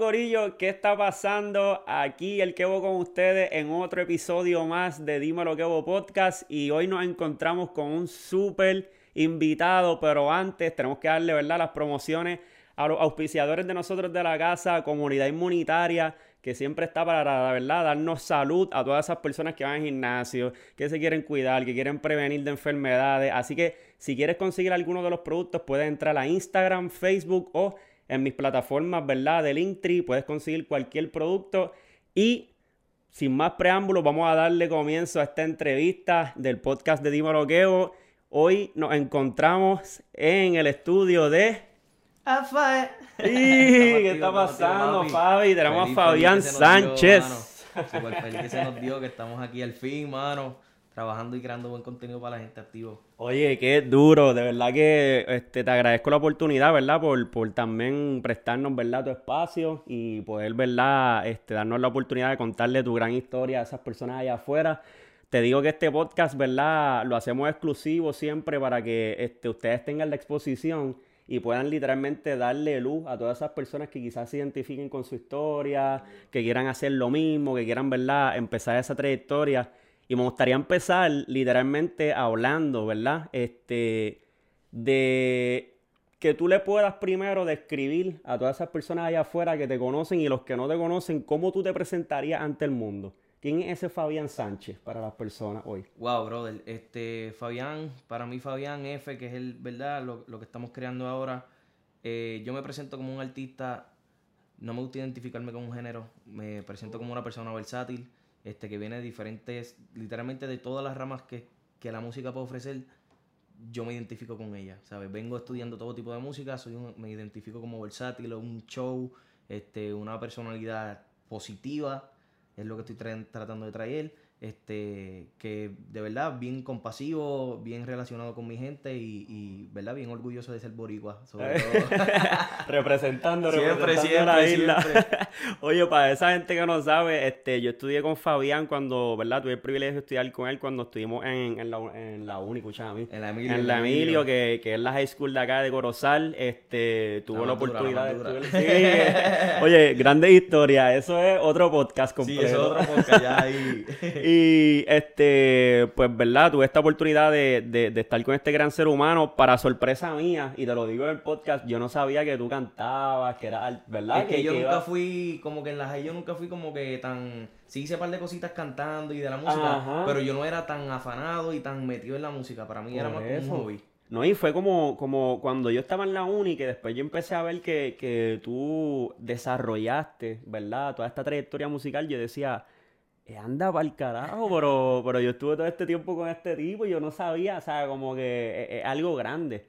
Corillo, ¿qué está pasando? Aquí el Kevo con ustedes en otro episodio más de Dímelo Kevo Podcast y hoy nos encontramos con un súper invitado, pero antes tenemos que darle, ¿verdad?, las promociones a los auspiciadores de nosotros de la casa, comunidad inmunitaria, que siempre está para, verdad, darnos salud a todas esas personas que van al gimnasio, que se quieren cuidar, que quieren prevenir de enfermedades. Así que si quieres conseguir alguno de los productos, puedes entrar a Instagram, Facebook o en mis plataformas, ¿verdad? De Linktree, puedes conseguir cualquier producto. Y sin más preámbulos, vamos a darle comienzo a esta entrevista del podcast de Dimo Loqueo. Hoy nos encontramos en el estudio de... ¿Qué está pasando, Fabi? Tenemos a Fabián Sánchez. Súper feliz que se nos dio que estamos aquí al fin, mano trabajando y creando buen contenido para la gente activa. Oye, qué duro, de verdad que este, te agradezco la oportunidad, ¿verdad? Por, por también prestarnos, ¿verdad? Tu espacio y poder, ¿verdad? Este, darnos la oportunidad de contarle tu gran historia a esas personas allá afuera. Te digo que este podcast, ¿verdad? Lo hacemos exclusivo siempre para que este, ustedes tengan la exposición y puedan literalmente darle luz a todas esas personas que quizás se identifiquen con su historia, que quieran hacer lo mismo, que quieran, ¿verdad? Empezar esa trayectoria. Y me gustaría empezar literalmente hablando, ¿verdad? Este, de que tú le puedas primero describir a todas esas personas allá afuera que te conocen y los que no te conocen, cómo tú te presentarías ante el mundo. ¿Quién es ese Fabián Sánchez para las personas hoy? Wow, brother. Este, Fabián, para mí Fabián F, que es el, ¿verdad? Lo, que estamos creando ahora. Eh, yo me presento como un artista, no me gusta identificarme con un género, me presento como una persona versátil este, que viene de diferentes, literalmente de todas las ramas que, la música puede ofrecer, yo me identifico con ella, ¿sabes? Vengo estudiando todo tipo de música, soy me identifico como versátil, un show, este, una personalidad positiva, es lo que estoy tratando de traer este, que de verdad bien compasivo, bien relacionado con mi gente y, y verdad bien orgulloso de ser boricua, sobre todo. representando, siempre, siempre, la isla. Oye, para esa gente que no sabe, este, yo estudié con Fabián cuando, ¿verdad? Tuve el privilegio de estudiar con él cuando estuvimos en, en la, en la uni, escúchame En la Emilio. En la Emilio, Que, que, es la high school de acá de Corozal, este, tuvo la, oportunidad de estudiar. Oye, grande historia, eso es otro podcast completo. Sí, eso es otro podcast ya ahí. Y este, pues, ¿verdad? Tuve esta oportunidad de, estar con este gran ser humano para sorpresa mía, y te lo digo en el podcast, yo no sabía que tú cantabas, que era, ¿verdad? Es que, yo nunca fui, como que en las yo nunca fui como que tan, sí hice un par de cositas cantando y de la música, pero yo no era tan afanado y tan metido en la música, para mí era más como un hobby. No, y fue como, como cuando yo estaba en la uni, que después yo empecé a ver que, que tú desarrollaste, ¿verdad? Toda esta trayectoria musical, yo decía, anda para el carajo, pero, pero yo estuve todo este tiempo con este tipo y yo no sabía, o sea, como que es, algo grande.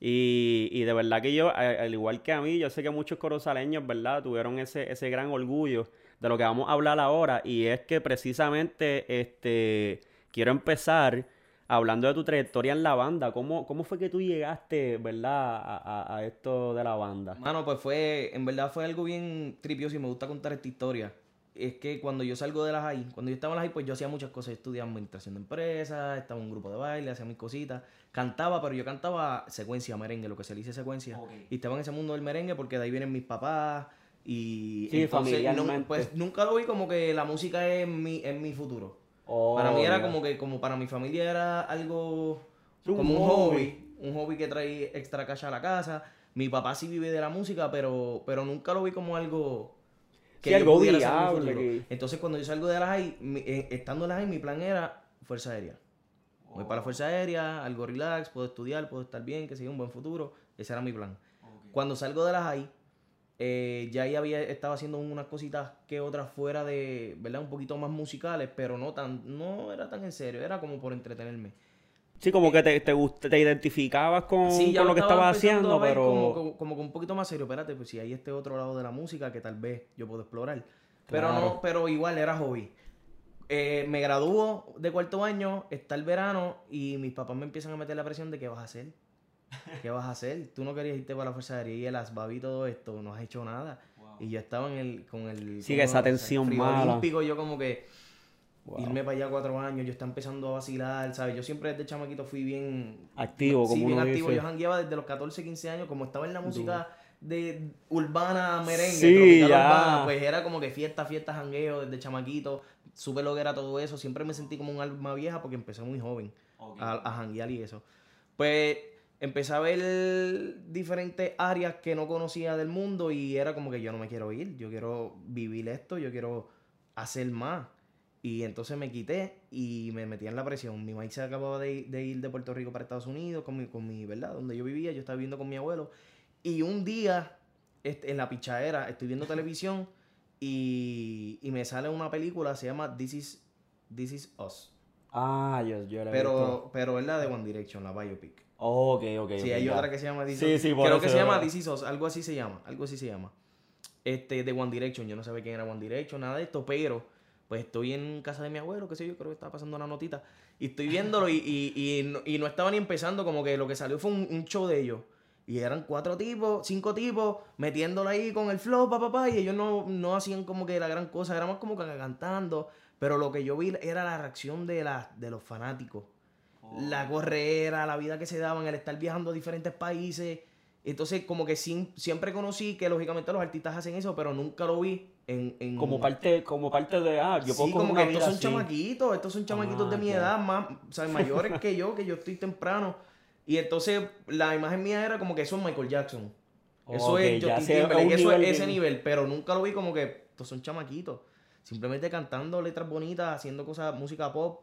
Y, y, de verdad que yo, al igual que a mí, yo sé que muchos corozaleños, ¿verdad? Tuvieron ese, ese gran orgullo de lo que vamos a hablar ahora y es que precisamente este, quiero empezar hablando de tu trayectoria en la banda. ¿Cómo, cómo fue que tú llegaste, ¿verdad? A, a, esto de la banda. Mano, pues fue, en verdad fue algo bien tripioso y me gusta contar esta historia es que cuando yo salgo de las high, cuando yo estaba en las high, pues yo hacía muchas cosas. Estudiaba administración de empresas, estaba en un grupo de baile, hacía mis cositas. Cantaba, pero yo cantaba secuencia, merengue, lo que se le dice secuencia. Y estaba en ese mundo del merengue porque de ahí vienen mis papás. Y sí, entonces, pues nunca lo vi como que la música es mi, es mi futuro. para mí era como que, como para mi familia era algo como un hobby. Un hobby que trae extra cash a la casa. Mi papá sí vive de la música, pero, pero nunca lo vi como algo que algo Entonces, cuando yo salgo de la high, eh, estando en la high, mi plan era Fuerza Aérea. Voy para la Fuerza Aérea, algo relax, puedo estudiar, puedo estar bien, que siga un buen futuro. Ese era mi plan. Cuando salgo de la high, eh, ya ahí había, estaba haciendo unas cositas que otras fuera de, ¿verdad? Un poquito más musicales, pero no tan, no era tan en serio, era como por entretenerme. Sí, como que te, te, te identificabas con, lo que estabas haciendo, pero... Como, como, un poquito más serio, espérate, pues si hay este otro lado de la música que tal vez yo puedo explorar. Pero no, pero igual era hobby. Eh, me graduó de cuarto año, está el verano y mis papás me empiezan a meter la presión de qué vas a hacer. ¿Qué vas a hacer? Tú no querías irte para la Fuerza Aérea y el ASBAB y todo esto, no has hecho nada. Y yo estaba en el, con el... Sigue esa tensión mala. olímpico, yo como que Irme para allá cuatro años, yo estaba empezando a vacilar, ¿sabes? Yo siempre desde chamaquito fui bien... Activo, como Sí, bien activo. Yo jangueaba desde los 14, 15 años, como estaba en la música de urbana merengue, Sí, tropical ya. urbana, pues era como que fiesta, fiesta, jangueo desde chamaquito. Supe lo que era todo eso. Siempre me sentí como un alma vieja porque empecé muy joven a, a janguear y eso. Pues empecé a ver diferentes áreas que no conocía del mundo y era como que yo no me quiero ir, yo quiero vivir esto, yo quiero hacer más. Y entonces me quité y me metí en la presión. Mi maíz se acababa de, de ir de Puerto Rico para Estados Unidos con mi, con mi, ¿verdad? Donde yo vivía, yo estaba viviendo con mi abuelo. Y un día, este, en la pichadera, estoy viendo televisión y, y me sale una película, se llama This Is, This Is Us. Ah, yo, yo la he visto. Pero, pero es la de One Direction, la biopic. Ok, ok. Sí, ok, hay ya. otra que se llama This Sí, Is Us. sí, por Creo que se llama This Is Us, algo así se llama, algo así se llama. Este, de One Direction, yo no sabía quién era One Direction, nada de esto, pero pues estoy en casa de mi abuelo, qué sé yo, creo que estaba pasando una notita, y estoy viéndolo y, y, y, no, y no estaba ni empezando, como que lo que salió fue un, un show de ellos. Y eran cuatro tipos, cinco tipos, metiéndolo ahí con el flow, papá, papá, y ellos no, no hacían como que la gran cosa, era más como que cantando. Pero lo que yo vi era la reacción de, la, de los fanáticos. La correra, la vida que se daban, el estar viajando a diferentes países. Entonces, como que sim- siempre conocí que lógicamente los artistas hacen eso, pero nunca lo vi en... en Como parte, como parte de, ah, yo puedo sí, coger como que estos son así. chamaquitos, estos son chamaquitos de Ah, mi ya. edad, más, o sea, mayores que yo, que yo estoy temprano. Y entonces la imagen mía era como que eso es Michael Jackson. Eso Ok, es Justin Timberlake, eso es ese bien- nivel, pero nunca lo vi como que estos son chamaquitos. Simplemente cantando letras bonitas, haciendo cosas, música pop.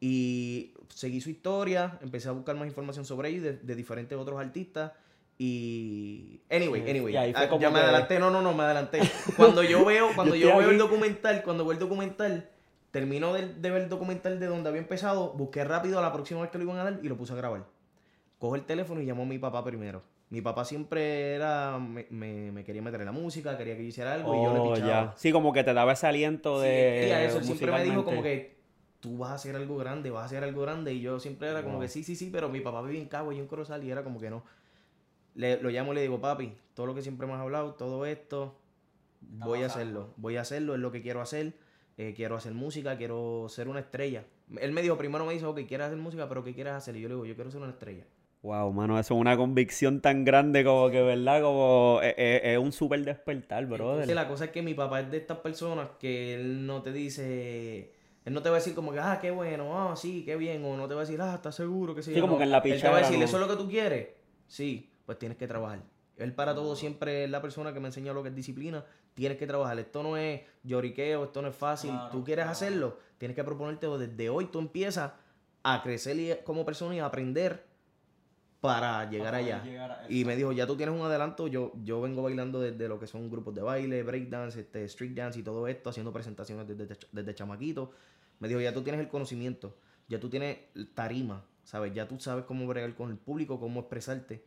Y seguí su historia, empecé a buscar más información sobre ellos de, de diferentes otros artistas. Y. Anyway, Y anyway. fue ah, ya me adelanté, no, no, no, me adelanté. Cuando yo veo, cuando Yo veo el documental, cuando veo el documental, termino de, de ver el documental de donde había empezado, busqué rápido a la próxima vez que lo iban a dar y lo puse a grabar. Cojo el teléfono y llamo a mi papá primero. Mi papá siempre era, me, me, me quería meter en la música, quería que yo hiciera algo y yo le Oh, pichaba. ya. Sí, como que te daba ese aliento Sí, de. quería eso. Él siempre me dijo como que tú vas a hacer algo grande, vas a hacer algo grande. Y yo siempre era como Wow. que sí, sí, sí, pero mi papá vive en Cabo y yo en Corozal y era como que no. Le, lo llamo y le digo, papi, todo lo que siempre me has hablado, todo esto, voy a hacerlo. Voy a hacerlo, es lo que quiero hacer. eh, quiero hacer música, quiero ser una estrella. Él me dijo, primero me dijo, ok, quieres hacer música, pero ¿qué quieres hacer? Y yo le digo, yo quiero ser una estrella. Wow, mano, eso es una convicción tan grande como que, ¿verdad? Como es, es- es un súper despertar, brother. Entonces, la cosa es que mi papá es de estas personas que él no te dice, él no te va a decir como que, ah, qué bueno, ah, sí, qué bien, o no te va a decir, ah, ¿estás seguro que sí? Sí, como No. que en la Él te va a decir. ¿eso es lo que tú quieres? Sí, pues tienes que trabajar. Él para todo siempre es la persona que me enseña lo que es disciplina. Tienes que trabajar. Esto no es lloriqueo, esto no es fácil. Claro, tú quieres claro. hacerlo, tienes que proponerte desde hoy. Tú empiezas a crecer y- como persona y a aprender para llegar Para allá. poder llegar a- Y me dijo, ya tú tienes un adelanto, yo, yo vengo bailando desde lo que son grupos de baile, breakdance, este, street dance y todo esto, haciendo presentaciones desde, desde, desde chamaquito. Me dijo, ya tú tienes el conocimiento, ya tú tienes tarima, ¿sabes? Ya tú sabes cómo bregar con el público, cómo expresarte.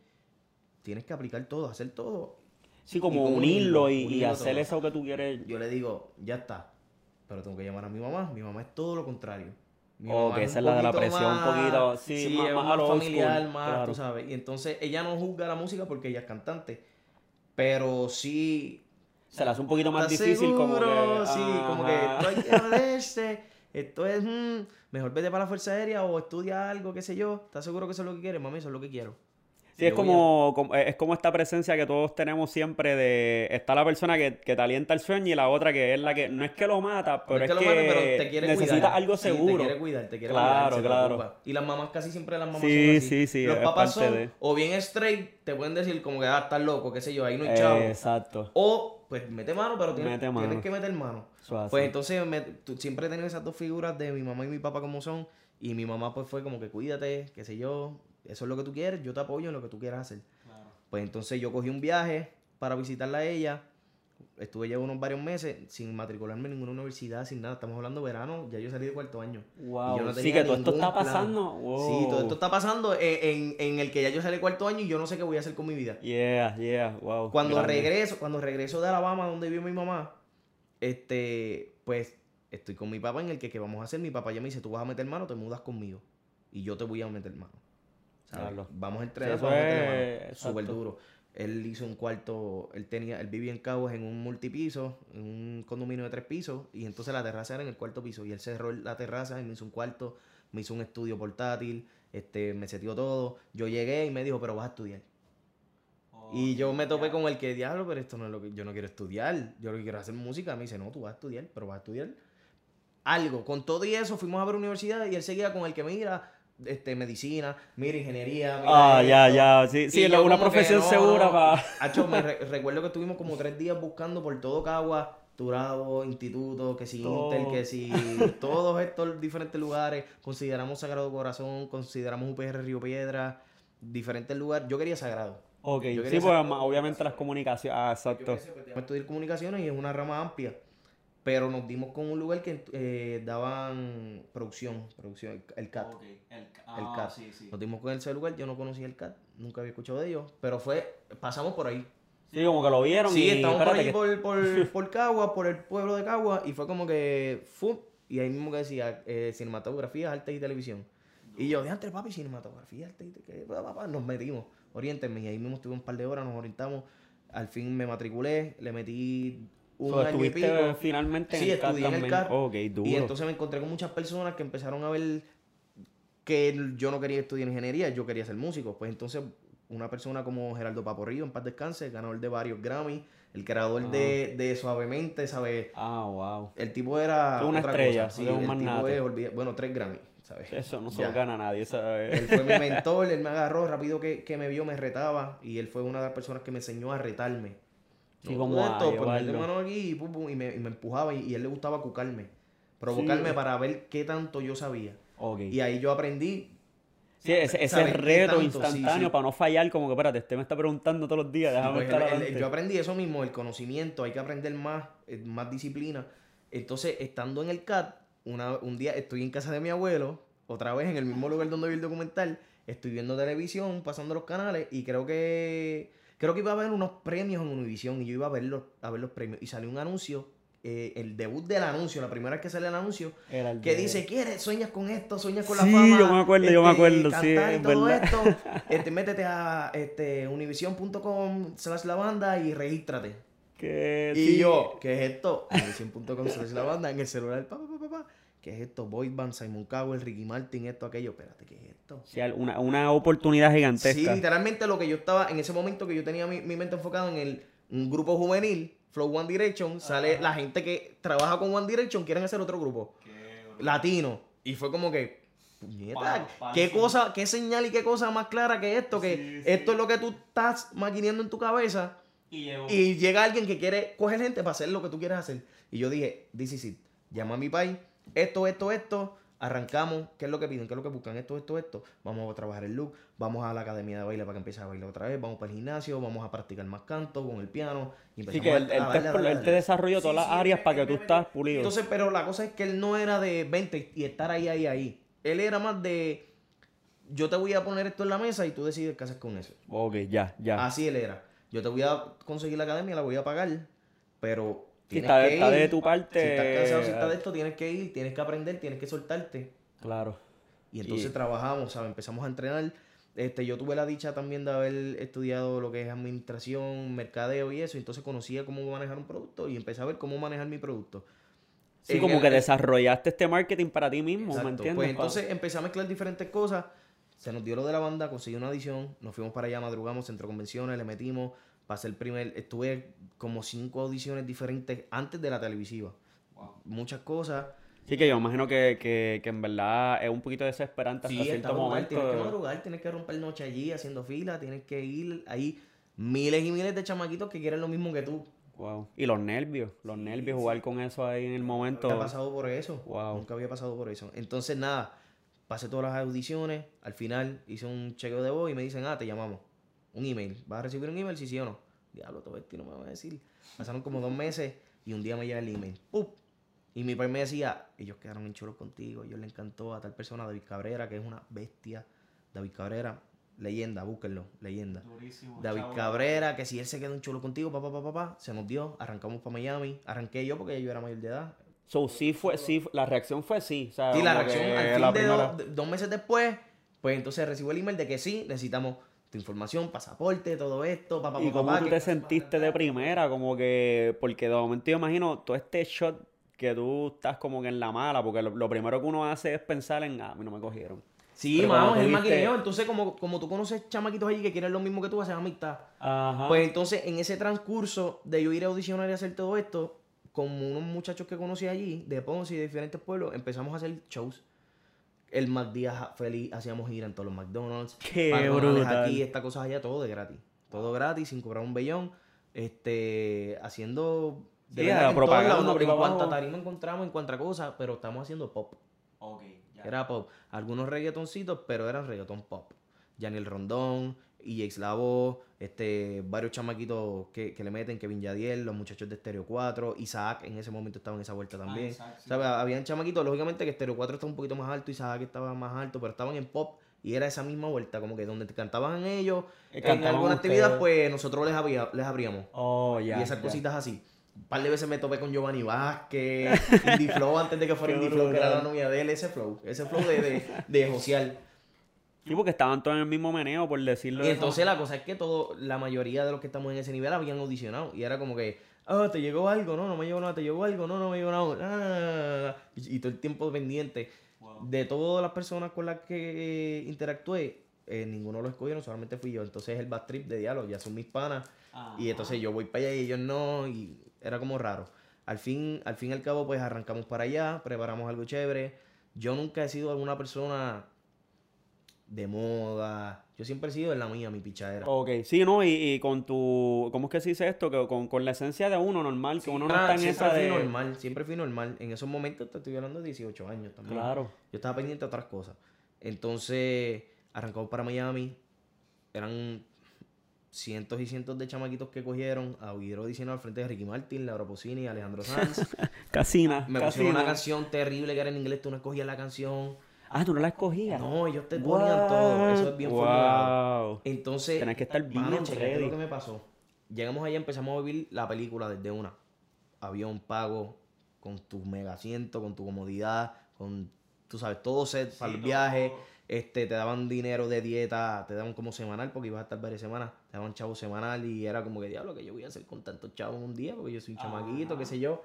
Tienes que aplicar todo, hacer todo. Sí, como y como unirlo unirlo, y, hacer todo. eso que tú quieres. Yo le digo, ya está, pero tengo que llamar a mi mamá. Mi mamá es todo lo contrario. Mi Oh, que es esa es la de la presión, un poquito, sí, más- es más más old familiar, school, más, claro. tú sabes. Y entonces ella no juzga la música porque ella es cantante, pero sí Se la hace un poquito más ¿Estás difícil, como que. Sí, como que esto hay que joderse, esto es, mm, mejor vete para la Fuerza Aérea o estudia algo, qué sé yo. ¿Estás seguro que eso es lo que quieres? Mami, eso es lo que quiero. Sí, es como, como- es como esta presencia que todos tenemos siempre de está la persona que, que te alienta el sueño y la otra que es la que no es que lo mata, pero No es que lo pero te quiere necesita cuidar. algo Sí, seguro. te quiere cuidar, te quiere Claro, cuidar, claro. Y las mamás casi siempre las mamás Sí, son así. sí, sí, Los papás son de- o bien straight, te pueden decir como que ah, estás loco, qué sé yo, ahí no hay chavo. Exacto. O pues mete mano, pero tienes, Mete mano. tienes que meter mano. Pues entonces me- tú- siempre he tenido esas dos figuras de mi mamá y mi papá como son. Y mi mamá pues fue como que cuídate, qué sé yo, eso es lo que tú quieres, yo te apoyo en lo que tú quieras hacer. Claro. Pues entonces yo cogí un viaje para visitarla a ella. Estuve ya unos varios meses sin matricularme en ninguna universidad, sin nada. Estamos hablando verano, ya yo salí de cuarto año. Wow. Y yo no sí, tenía que todo esto está plan. pasando. Wow. Sí, todo esto está pasando en, en- en el que ya yo salí de cuarto año y yo no sé qué voy a hacer con mi vida. Yeah, yeah, wow. Cuando grande. regreso, cuando regreso de Alabama, donde vive mi mamá, este, pues estoy con mi papá en el que qué vamos a hacer. Mi papá ya me dice, tú vas a meter mano, te mudas conmigo. Y yo te voy a meter mano. Vamos a Sí, entrenar, eso vamos a. Súper duro. Él hizo un cuarto, él tenía, él vivía en Cabo en un multipiso, en un condominio de tres pisos, y entonces la terraza era en el cuarto piso. Y él cerró la terraza y me hizo un cuarto, me hizo un estudio portátil, este, me setió todo. Yo llegué y me dijo, pero vas a estudiar. y yo me topé con el que, diablo, pero esto no es lo que yo no quiero estudiar. Yo lo que quiero es hacer música. Me dice, no, tú vas a estudiar, pero vas a estudiar algo. Con todo y eso fuimos a ver universidad y él seguía con el que mira este, medicina, mira ingeniería. ah, ya, ya. Sí, sí, una profesión segura para. me recuerdo que estuvimos como tres días buscando por todo Cagua Turabo, Instituto, que si Intel, que si todos estos diferentes lugares, consideramos Sagrado Corazón, consideramos UPR Río Piedra, diferentes lugares. Yo quería Sagrado. Ok, sí, pues obviamente las comunicaciones, ah, exacto. Yo pues, estudiar comunicaciones y es una rama amplia, pero nos dimos con un lugar que eh, daban producción, producción, el CAT. el, ah, CAT. Sí, sí. Nos dimos con ese lugar, yo no conocía el CAT, nunca había escuchado de ellos, pero fue, pasamos por ahí. Sí, como que lo vieron. Sí, estamos por ahí por, por, por, Cagua, por el pueblo de Cagua, y fue como que. ¡fum! Y ahí mismo que decía eh, cinematografía, arte y televisión. Y yo, de antes, papi, cinematografía, arte y televisión. Nos metimos, oriéntenme. Y ahí mismo estuve un par de horas, nos orientamos. Al fin me matriculé, le metí un año y pico. finalmente sí, estudié en el CAR. Y entonces me encontré con muchas personas que empezaron a ver que yo no quería estudiar ingeniería, yo quería ser músico. Pues entonces una persona como Geraldo Paporrillo, en paz descanse, ganador de varios Grammy, el creador de, de, Suavemente, ¿sabes? Ah, wow. El tipo era. una estrella, Sí, el tipo es, bueno, tres Grammy, ¿sabes? Eso no se lo gana nadie, ¿sabes? Él fue mi mentor, él me agarró rápido que, que, me vio, me retaba, y él fue una de las personas que me enseñó a retarme. Sí, como esto, ponerle mano aquí y, me, y me empujaba, y, y, él le gustaba cucarme, provocarme para ver qué tanto yo sabía. Okay. Y ahí yo aprendí Sí, ese, ese reto instantáneo para no fallar, como que, espérate, este me está preguntando todos los días, déjame pues, estar Yo aprendí eso mismo, el conocimiento, hay que aprender más, eh, más disciplina. Entonces, estando en el CAT, una, un día estoy en casa de mi abuelo, otra vez en el mismo lugar donde vi el documental, estoy viendo televisión, pasando los canales, y creo que creo que iba a haber unos premios en Univision, y yo iba a ver los, a ver los premios, y salió un anuncio eh, el debut del anuncio, la primera vez que sale el anuncio, que dice, ¿quieres? ¿Sueñas con esto? ¿Sueñas con la fama? Sí, yo me acuerdo, yo me este, acuerdo, sí, y todo esto. Este, métete a este, univision.com slash la banda y regístrate. ¿Qué? Y yo, ¿qué es esto? univision.com slash la banda en el celular, papá, papá. ¿Qué es esto? Boy Band, Simon Cowell, Ricky Martin, esto, aquello. Espérate, ¿qué es esto? Sí, una, una oportunidad gigantesca. Sí, literalmente lo que yo estaba, en ese momento que yo tenía mi, mi mente enfocada en el, un grupo juvenil, Flow One Direction, sale la gente que trabaja con One Direction, quieren hacer otro grupo. latino. Y fue como que, qué cosa, qué señal y qué cosa más clara que esto, que esto es lo que tú estás maquineando en tu cabeza. Y, llega alguien que quiere coger gente para hacer lo que tú quieres hacer. Y yo dije, this is it. Llama a mi país, esto, esto, esto arrancamos, ¿qué es lo que piden? ¿Qué es lo que buscan? Esto, esto, esto. Vamos a trabajar el look, vamos a la academia de baile para que empiece a bailar otra vez, vamos para el gimnasio, vamos a practicar más canto con el piano. Y sí, que él, te, desarrolló todas las áreas para que tú estás pulido. Entonces, pero la cosa es que él no era de 20 y estar ahí, ahí, ahí. Él era más de, yo te voy a poner esto en la mesa y tú decides qué haces con eso. Ok, ya, ya. Así él era. Yo te voy a conseguir la academia, la voy a pagar, pero si está, de tu parte. Si estás cansado, si estás de esto, tienes que ir, tienes que aprender, tienes que soltarte. Claro. Y entonces trabajamos, ¿sabes? Empezamos a entrenar. Este, yo tuve la dicha también de haber estudiado lo que es administración, mercadeo y eso. Entonces conocía cómo manejar un producto y empecé a ver cómo manejar mi producto. Sí, como que desarrollaste este marketing para ti mismo, ¿me entiendes? Pues entonces empecé a mezclar diferentes cosas. Se nos dio lo de la banda, conseguí una audición, nos fuimos para allá, madrugamos, centro convenciones, le metimos, pasé el primer, estuve como cinco audiciones diferentes antes de la televisiva. Muchas cosas. Sí, que yo imagino que, que, que en verdad es un poquito desesperante hasta cierto momento. Tienes que madrugar, tienes que romper noche allí haciendo fila, tienes que ir ahí miles y miles de chamaquitos que quieren lo mismo que tú. Wow. Y los nervios, los nervios, jugar con eso ahí en el momento. Nunca he pasado por eso. Wow. Nunca había pasado por eso. Entonces, nada, pasé todas las audiciones, al final hice un chequeo de voz y me dicen, ah, te llamamos. Un email. ¿Vas a recibir un email? Sí, sí o no. Diablo, todo esto no me va a decir. Pasaron como dos meses y un día me llega el email. ¡Pup! Y mi padre me decía, ellos quedaron en chulos contigo, ellos le encantó a tal persona, David Cabrera, que es una bestia. David Cabrera, leyenda, búsquenlo, leyenda. David Cabrera, que si él se quedó en chulo contigo, papá, papá, papá, se nos dio, arrancamos para Miami, arranqué yo porque yo era mayor de edad. So, sí fue, sí, la reacción fue sí. O sí, la reacción al fin de dos, meses después, pues entonces recibo el email de que sí, necesitamos tu información, pasaporte, todo esto, papá, ¿Y cómo tú te sentiste de primera? Como que, porque de momento yo imagino todo este shot que tú estás como que en la mala, porque lo, primero que uno hace es pensar en, ah, a mí no me cogieron. Sí, cuando es el maquineo. Entonces, como, como tú conoces chamaquitos allí que quieren lo mismo que tú, haces amistad. Ajá. Pues entonces, en ese transcurso de yo ir a audicionar y hacer todo esto, con unos muchachos que conocí allí, de Ponce y de diferentes pueblos, empezamos a hacer shows. El McDía feliz, hacíamos gira en todos los McDonald's. Qué McDonald's brutal. aquí, estas cosas allá, todo de gratis. Todo gratis, sin cobrar un bellón. Este, haciendo... Sí, en todos propaganda, ahí En cuanto a tarima encontramos, en cuanto a cosas, pero estamos haciendo pop. Ok, ya. Era pop. Algunos reggaetoncitos, pero eran reggaeton pop. Janiel Rondón, EX Lavo, este, varios chamaquitos que, que le meten, Kevin Yadiel, los muchachos de Stereo 4, Isaac en ese momento estaba en esa vuelta también. Isaac, sí. ¿Sabes? Habían chamaquitos, lógicamente que Stereo 4 está un poquito más alto, Isaac estaba más alto, pero estaban en pop y era esa misma vuelta, como que donde te cantaban ellos, Eh, en alguna actividad, pues nosotros les, abría- les abríamos. Oh, ya. y esas cositas así. Un par de veces me topé con Giovanni Vázquez, Indie Flow antes de que fuera Indie Flow, que era la novia de él, ese flow, ese flow de, de, de Josial. Sí, porque estaban todos en el mismo meneo, por decirlo Y entonces la cosa es que todo, la mayoría de los que estamos en ese nivel habían audicionado. Y era como que, ah, te llegó algo, no, no me llegó nada, te llegó algo, no, no me llegó nada. ah, y, y todo el tiempo pendiente. De todas las personas con las que interactué, eh, ninguno lo escogieron, solamente fui yo. Entonces el bad trip de diálogo, ya son mis panas. Y entonces yo voy para allá y ellos no, y era como raro. Al fin, al fin y al cabo, pues arrancamos para allá, preparamos algo chévere. Yo nunca he sido alguna persona de moda. Yo siempre he sido en la mía, mi pichadera. Ok, sí, ¿no? Y, y con tu... ¿Cómo es que se dice esto? Que con, con la esencia de uno normal, que uno no está en siempre esa fui de... normal, siempre fui normal. En esos momentos te estoy hablando de 18 años también. Claro. Yo estaba pendiente de otras cosas. Entonces, arrancamos para Miami. Eran cientos y cientos de chamaquitos que cogieron a diciendo al frente de Ricky Martin, Laura Pausini, Alejandro Sanz. Casina, Me pusieron casina. una canción terrible que era en inglés, tú no escogías la canción. Ah, tú no la escogías. No, ellos te ponían todo. Eso es bien wow. formulado. Entonces, Tenés que estar bien mano, ready. lo que me pasó. Llegamos allá, empezamos a vivir la película desde una. Avión pago, con tu mega asiento, con tu comodidad, con, tú sabes, todo set para el viaje. Este, te daban dinero de dieta, te daban como semanal, porque ibas a estar varias semanas, te daban chavo semanal y era como que, diablo, que yo voy a hacer con tantos chavos en un día, porque yo soy un chamaquito, qué sé yo.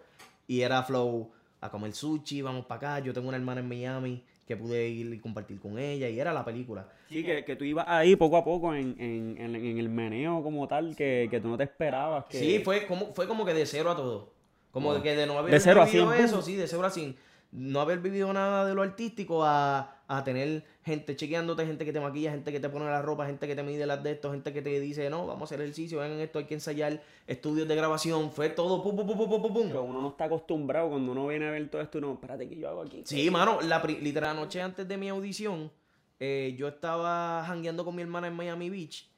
Y era flow a comer sushi, vamos para acá. Yo tengo una hermana en Miami que pude ir y compartir con ella, y era la película. Sí, que, que tú ibas ahí poco a poco en, en, en, en el meneo como tal, que, que tú no te esperabas. Que... Sí, fue como, fue como que de cero a todo. Como Wow. de que de no haber De cero a vivido cien, eso, sí, de cero a cien. No haber vivido nada de lo artístico a, a tener gente chequeándote, gente que te maquilla, gente que te pone la ropa, gente que te mide las de esto, gente que te dice, no, vamos a hacer ejercicio, vengan esto, hay que ensayar, estudios de grabación, fue todo, pum, pum, pum, pum, pum, pum. Pero uno no está acostumbrado cuando uno viene a ver todo esto, no, espérate, ¿qué yo hago aquí? Sí, mano, la literal noche antes de mi audición, eh, yo estaba jangueando con mi hermana en Miami Beach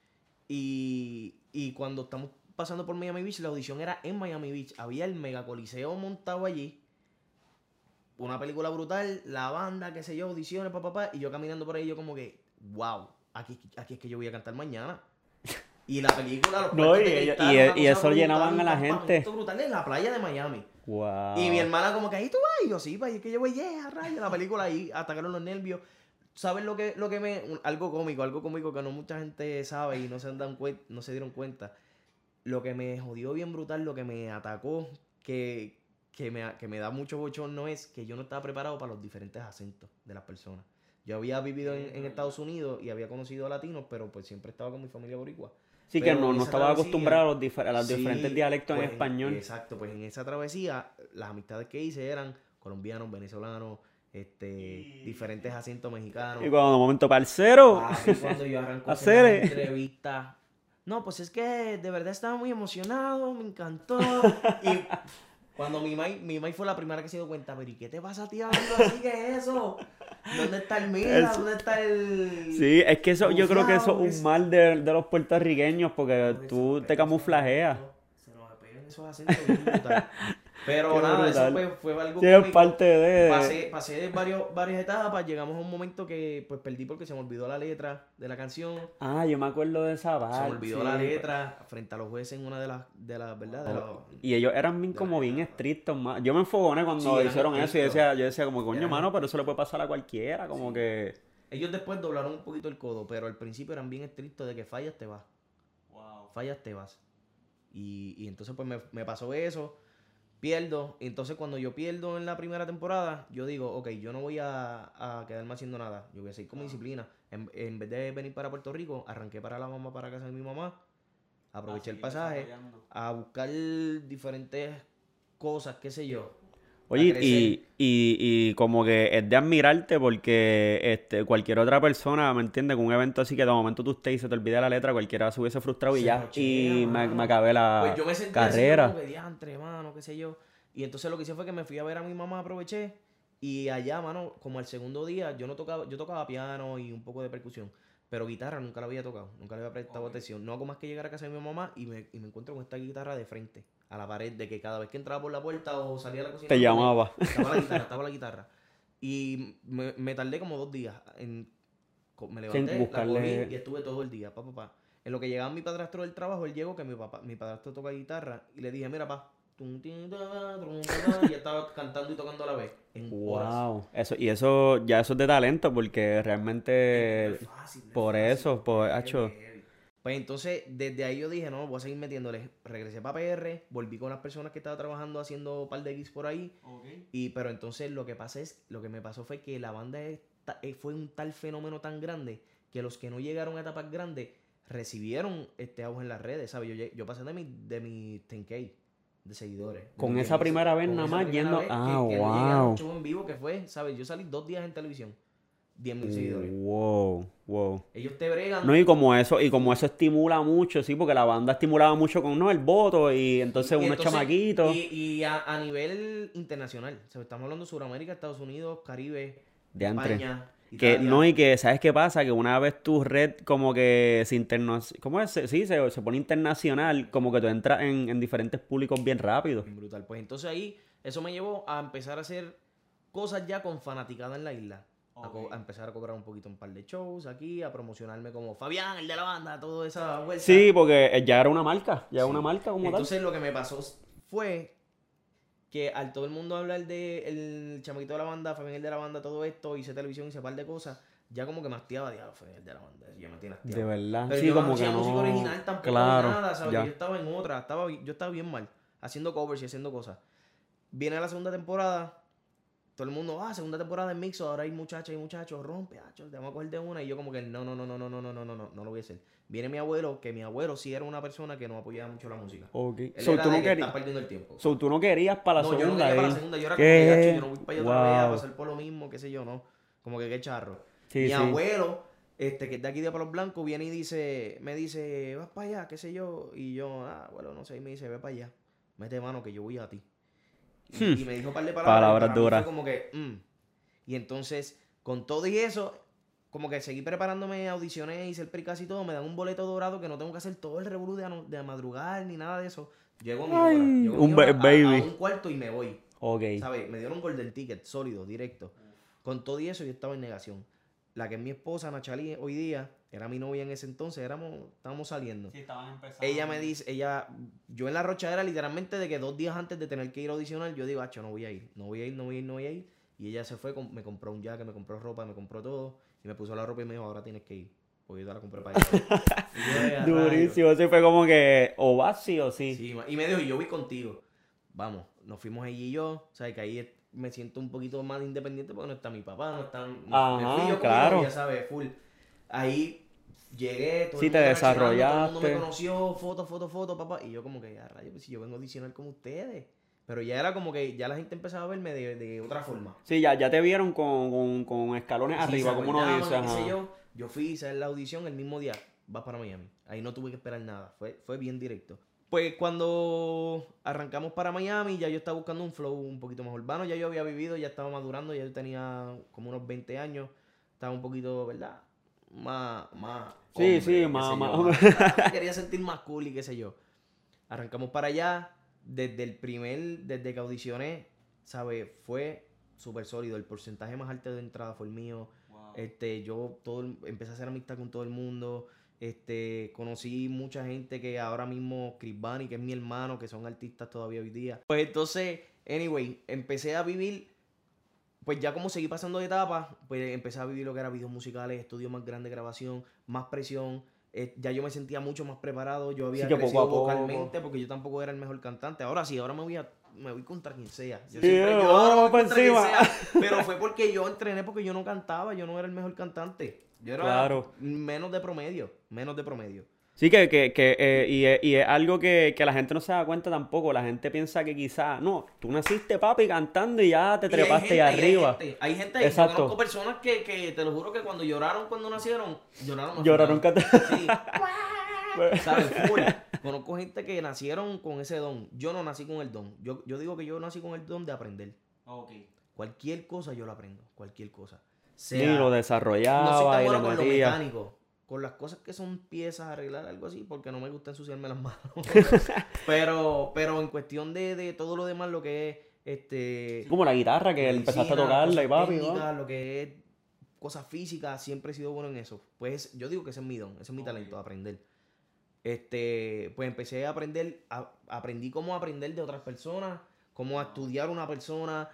y, y cuando estamos pasando por Miami Beach, la audición era en Miami Beach. Había el megacoliseo montado allí. Una película brutal, la banda, qué sé yo, audiciones, papá, papá, y yo caminando por ahí, yo como que, wow, aquí, aquí es que yo voy a cantar mañana. Y la película, los No, y cristal, y- y eso brutal, llenaban a la gente. brutal en la playa de Miami. Wow. Y mi hermana como que ahí tú vas, y yo sí, pa, y es que yo voy, yeah, rayo, la película ahí, atacaron los nervios. ¿Sabes lo que, lo que me, un- algo cómico, algo cómico que no mucha gente sabe y no se, dan no se dieron cuenta? Lo que me jodió bien brutal, lo que me atacó, que, que, me, que me da mucho bochorno es que yo no estaba preparado para los diferentes acentos de las personas. Yo había vivido en, en Estados Unidos y había conocido latinos, pero pues siempre estaba con mi familia boricua. Sí, que no, no estaba acostumbrado a los, difer- a los Sí, diferentes dialectos pues, en español. Exacto, pues en esa travesía las amistades que hice eran colombianos, venezolanos, este, diferentes acentos mexicanos. Y cuando momento, parcero. Papi, cuando yo arranco a Hacer, entrevista. No, pues es que de verdad estaba muy emocionado, me encantó. Y cuando mi mai, mi mai fue la primera que se dio cuenta, pero ¿y qué te pasa a ti hablando así que es eso? ¿Dónde está el mira? ¿Dónde está el...? Sí, es que eso, yo creo que eso es un mal de, de los puertorriqueños porque tú te camuflajeas. Se nos pegan esos acentos. Pero nada, eso fue, fue algo Sí, cómico. parte de... Pasé, pasé varios, varias etapas, llegamos a un momento que pues perdí porque se me olvidó la letra de la canción. Ah, yo me acuerdo de esa parte. Se me olvidó la letra frente a los jueces en una de las, de las, ¿verdad? De los- Y ellos eran bien como bien estrictos. más. Yo me enfogoné cuando Sí, hicieron eso y decía, yo decía como, coño, Eran- mano, pero eso le puede pasar a cualquiera. Como que... Ellos después doblaron un poquito el codo, pero al principio eran bien estrictos de que fallas te vas. fallas te vas. Y, y entonces pues me, me pasó eso. Pierdo. Entonces, cuando yo pierdo en la primera temporada, yo digo, ok, yo no voy a, a quedarme haciendo nada. Yo voy a seguir con mi disciplina. En, en vez de venir para Puerto Rico, arranqué para la mamá, para casa de mi mamá. Aproveché el pasaje a buscar diferentes cosas, qué sé yo. Oye, y, y, y como que es de admirarte porque este, cualquier otra persona, ¿me entiendes? Con un evento así que de momento tú estés y se te olvida la letra, cualquiera se hubiese frustrado y Se ya. mochea, Y me, me acabé la Pues yo me sentí así carrera. que diantre, mano, qué sé yo. Y entonces lo que hice fue que me fui a ver a mi mamá, aproveché. Y allá, mano, como al segundo día, yo no tocaba, yo tocaba piano y un poco de percusión. Pero guitarra nunca la había tocado, nunca le había prestado atención. No hago más que llegar a casa de mi mamá y me, y me encuentro con esta guitarra de frente, a la pared, de que cada vez que entraba por la puerta o salía a la cocina. Te llamaba. Estaba la guitarra, estaba la guitarra. Y me, me tardé como dos días en... Me levanté, la cogí y estuve todo el día, pa, pa, pa. En lo que llegaba mi padrastro del trabajo, él llegó que mi papá, mi padrastro toca guitarra y le dije, mira, pa, y estaba cantando y tocando a la vez. En horas. Wow. Eso, y eso, ya eso es de talento porque realmente No es fácil, no es por fácil. eso, por heavy. Pues entonces, desde ahí yo dije, no, voy a seguir metiéndole. Regresé para PR, volví con las personas que estaba trabajando haciendo un par de gigs por ahí. Y pero entonces lo que pasa es, lo que me pasó fue que la banda eh, fue un tal fenómeno tan grande que los que no llegaron a etapas grandes recibieron este auge en las redes, ¿sabes? Yo, yo pasé de mi, de mi 10k de seguidores. Con esa 10K, primera vez nada más yendo- vez ah, que wow. show en vivo que fue, ¿sabes? Yo salí dos días en televisión, 10 mil seguidores. Wow, wow. Ellos te bregan. No, y como eso, y como eso estimula mucho, sí, porque la banda estimulaba mucho con no el voto, y entonces Y unos entonces- chamaquitos. Y, y a, a nivel internacional, o sea, estamos hablando de Sudamérica, Estados Unidos, Caribe, De. España, Que no, y que, ¿sabes qué pasa? Que una vez tu red como que se interna... ¿Cómo es? Sí, se, se pone internacional, como que tú entras en, en diferentes públicos bien rápido. Brutal. Pues entonces ahí, eso me llevó a empezar a hacer cosas ya con fanaticada en la isla. A, empezar a cobrar un poquito un par de shows aquí, a promocionarme como Fabián, el de la banda, toda esa vuelta. Sí, porque eh, ya era una marca, ya era Sí. una marca como Entonces lo que me pasó fue que al todo el mundo hablar de el chamaquito de la banda, Fabián el de la banda, todo esto, hice televisión, hice un par de cosas, ya como que me hastiaba, diablo, Fabián el de la banda, ya me tiene. De verdad. Pero sí, yo no como que no... música original tampoco, claro, nada, ¿sabes? Yo estaba en otra, estaba, yo estaba bien mal, haciendo covers y haciendo cosas. Viene la segunda temporada, todo el mundo, ah, segunda temporada en Mixo, ahora hay muchachas y muchachos, rompe, hacho, te vamos a coger de una, y yo como que no, no, no, no, no, no, no, no, no, no, no lo voy a hacer. Viene mi abuelo, que mi abuelo sí era una persona que no apoyaba mucho la música. Ok. Él So, era tú de no que querías... perdiendo el tiempo. So, tú no querías para la no, yo no segunda, quería para la ¿eh? segunda, yo era ¿Qué? como que, "Hacho, yo no voy para allá otra vez a Wow. pasar por lo mismo, qué sé yo, no. Como que qué charro. Sí, Mi sí. abuelo, este, que es de aquí de Palos Blancos, viene y dice, me dice, vas para allá, qué sé yo. Y yo, ah, abuelo, no sé, y me dice, ve para allá, mete mano que yo voy a ti. Y, Hmm. y me dijo un par de palabras. y Palabras duras. Como que, mm. Y entonces, con todo y eso, como que seguí preparándome audiciones, hice el precast y todo, me dan un boleto dorado que no tengo que hacer todo el revolú de, de madrugar ni nada de eso. Llego a mi Ay, hora, llego a mi un hora a- baby. a un cuarto y me voy. Ok. ¿Sabes? Me dieron golden ticket, sólido, directo. Con todo y eso yo estaba en negación. La que es mi esposa, Nachali, hoy día, era mi novia en ese entonces, éramos, estábamos saliendo. estaban empezando. Ella me dice, ella, yo en la rocha era literalmente de que dos días antes de tener que ir a audicionar, yo digo, acho, no voy a ir, no voy a ir, no voy a ir, no voy a ir. Y ella se fue, me compró un jacket, me compró ropa, me compró todo, y me puso la ropa y me dijo, ahora tienes que ir. Porque yo te la compré para allá. Y yo, "Eh, a rayos". Durísimo. Ese fue como que o vas sí o sí. Sí, y me dijo, yo voy contigo. Vamos, nos fuimos ella y yo. O sea, que ahí me siento un poquito más independiente porque no está mi papá, no está. no- Ajá, me fui yo con claro. novia, ¿sabes? Full. Ahí llegué, todo Sí, el te mundo reaccionando, Todo el mundo desarrollaste. me conoció, foto, foto, foto, papá. Y yo, como que, ya, rayos, pues si yo vengo a audicionar con ustedes. Pero ya era como que ya la gente empezaba a verme de, de otra forma. Sí, ya, ya te vieron con, con, con escalones Sí, arriba, como uno dice. ajá. yo. Yo fui, hice la audición el mismo día, vas para Miami. Ahí no tuve que esperar nada, fue, fue bien directo. Pues cuando arrancamos para Miami, ya yo estaba buscando un flow un poquito más urbano, ya yo había vivido, ya estaba madurando, ya yo tenía como unos 20 años, estaba un poquito, ¿verdad? Más, más. Sí, sí, más- más- yo, más- Quería sentir más cool y qué sé yo. Arrancamos para allá, desde el primer, desde que audicioné, ¿sabes? Fue súper sólido, el porcentaje más alto de entrada fue el mío. Este, yo todo el- empecé a hacer amistad con todo el mundo. Este, conocí mucha gente que ahora mismo, Chris Bunny, que es mi hermano, que son artistas todavía hoy día. Pues entonces, anyway, empecé a vivir, pues ya como seguí pasando de etapas, pues empecé a vivir lo que era videos musicales, estudios más grandes, grabación, más presión. eh, ya yo me sentía mucho más preparado, yo había Sí, que poco crecido poco. vocalmente porque yo tampoco era el mejor cantante. Ahora sí, ahora me voy a me voy contra quien sea. Yo Sí, siempre, yo ahora voy encima. sea, Pero fue porque yo entrené porque yo no cantaba, yo no era el mejor cantante. Yo era Claro. menos de promedio, menos de promedio. Sí, que, que, que eh, y, es, y es algo que, que la gente no se da cuenta tampoco. La gente piensa que quizás, no, tú naciste papi cantando y ya te Y hay trepaste gente- ahí y arriba. Hay gente, hay gente ahí, yo Exacto. conozco personas que, que te lo juro que cuando lloraron cuando nacieron, lloraron. Lloraron cantando. Sí. ¿Sabes? Full. Conozco gente que nacieron con ese don. Yo no nací con el don. Yo, yo digo que yo nací con el don de aprender. Cualquier cosa yo la aprendo. Cualquier cosa. Sí, Sea, lo no soy desarrollaba tan y bueno le con lo mecánico. Con las cosas que son piezas, arreglar algo así, porque no me gusta ensuciarme las manos. pero, pero en cuestión de, de todo lo demás, lo que es este Como la guitarra que empezaste a tocarla y papi, ¿no? lo que es cosas físicas, siempre he sido bueno en eso. Pues yo digo que ese es mi don, ese es mi talento, aprender. Este, pues empecé a aprender, a- aprendí cómo aprender de otras personas, cómo a estudiar una persona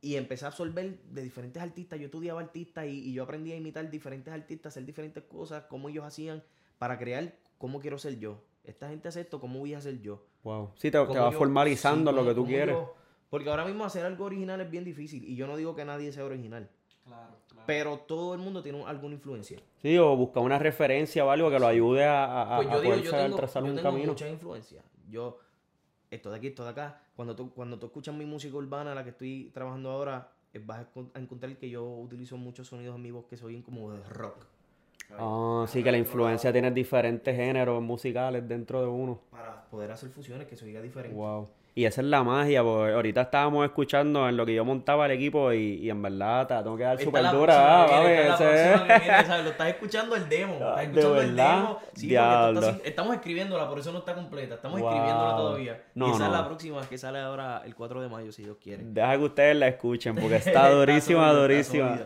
y empecé a absorber de diferentes artistas. Yo estudiaba artistas y, y yo aprendí a imitar diferentes artistas, hacer diferentes cosas, cómo ellos hacían para crear cómo quiero ser yo. Esta gente hace esto, ¿cómo voy a ser yo? Wow. Sí, te, te Cómo va yo- formalizando sí, lo que tú quieres. yo- porque ahora mismo hacer algo original es bien difícil. Y yo no digo que nadie sea original. Claro, claro. Pero todo el mundo tiene un- alguna influencia. Sí, o buscar una referencia o algo que lo ayude a, a, Pues a yo digo, poder yo tengo, trazar yo un tengo camino. mucha influencia. Yo, esto de aquí, esto de acá. Cuando tú, cuando tú escuchas mi música urbana, la que estoy trabajando ahora, eh, vas a encon- a encontrar que yo utilizo muchos sonidos en mi voz que se oyen como de rock. Ah, sí, que la influencia tiene diferentes géneros musicales dentro de uno. Para poder hacer fusiones que se oiga diferente. Wow. Y esa es la magia, porque ahorita estábamos escuchando en lo que yo montaba el equipo y, y en verdad te tengo que dar súper dura, ah. Lo estás escuchando el demo. Ah, Estás ¿de escuchando el demo. Sí, porque esto Diablo. está sin- estamos escribiéndola, por eso no está completa. Estamos Wow. escribiéndola todavía. No, y esa es la próxima que sale ahora el 4 de mayo, si Dios quiere. Deja que ustedes la escuchen porque está durísima, está durísima.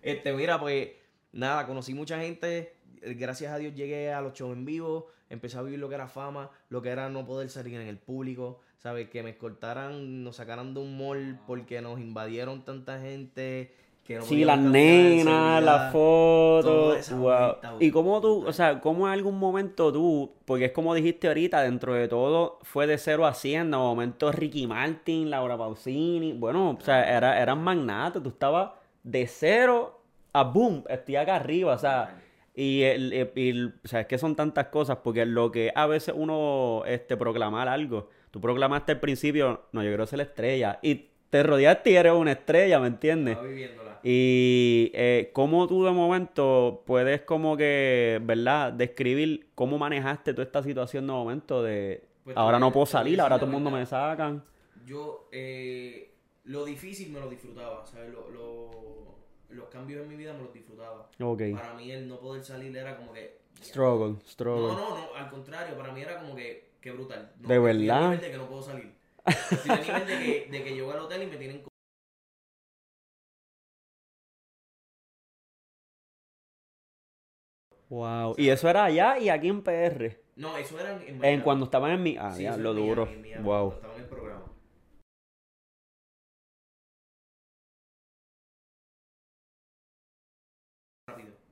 Este, mira, pues nada, conocí mucha gente. eh, Gracias a Dios llegué a los shows en vivo. Empecé a vivir lo que era fama, lo que era no poder salir en el público. ¿Sabes? Que me escoltaran, nos sacaran de un mall porque nos invadieron tanta gente. Que no Sí, las en nenas, las fotos. wow. Y cómo tú, o sea, cómo en algún momento tú, porque es como dijiste ahorita, dentro de todo fue de cero a cien, de momento Ricky Martin, Laura Pausini, bueno, o sea, era, eran magnates, tú estabas de cero a boom, estoy acá arriba, o sea, y, el, el- y el- o sea, es que son tantas cosas, porque lo que a veces uno, este, proclamar algo, tú proclamaste al principio, no, yo quiero ser la estrella, y te rodeaste y eres una estrella, ¿me entiendes? Estaba viviéndola. Y eh, cómo tú de momento puedes como que, ¿verdad? Describir cómo manejaste toda esta situación de momento de Pues ahora no puedo salir, ahora todo el mundo me sacan. Yo, eh, lo difícil me lo disfrutaba, ¿sabes? Lo- lo- los cambios en mi vida me los disfrutaba. Ok. Para mí el no poder salir era como que... Struggle, No, struggle. no, no, al contrario, para mí era como que, que brutal. No, ¿De verdad? nivel de que no puedo salir. Estoy a nivel de que, de que llego al hotel y me tienen... Wow. Y eso era allá y aquí en PR. No, eso era en, en cuando estaban en mi... Ah, Sí, ya, lo Miami, duro. Miami, Wow. cuando Estaba en el programa.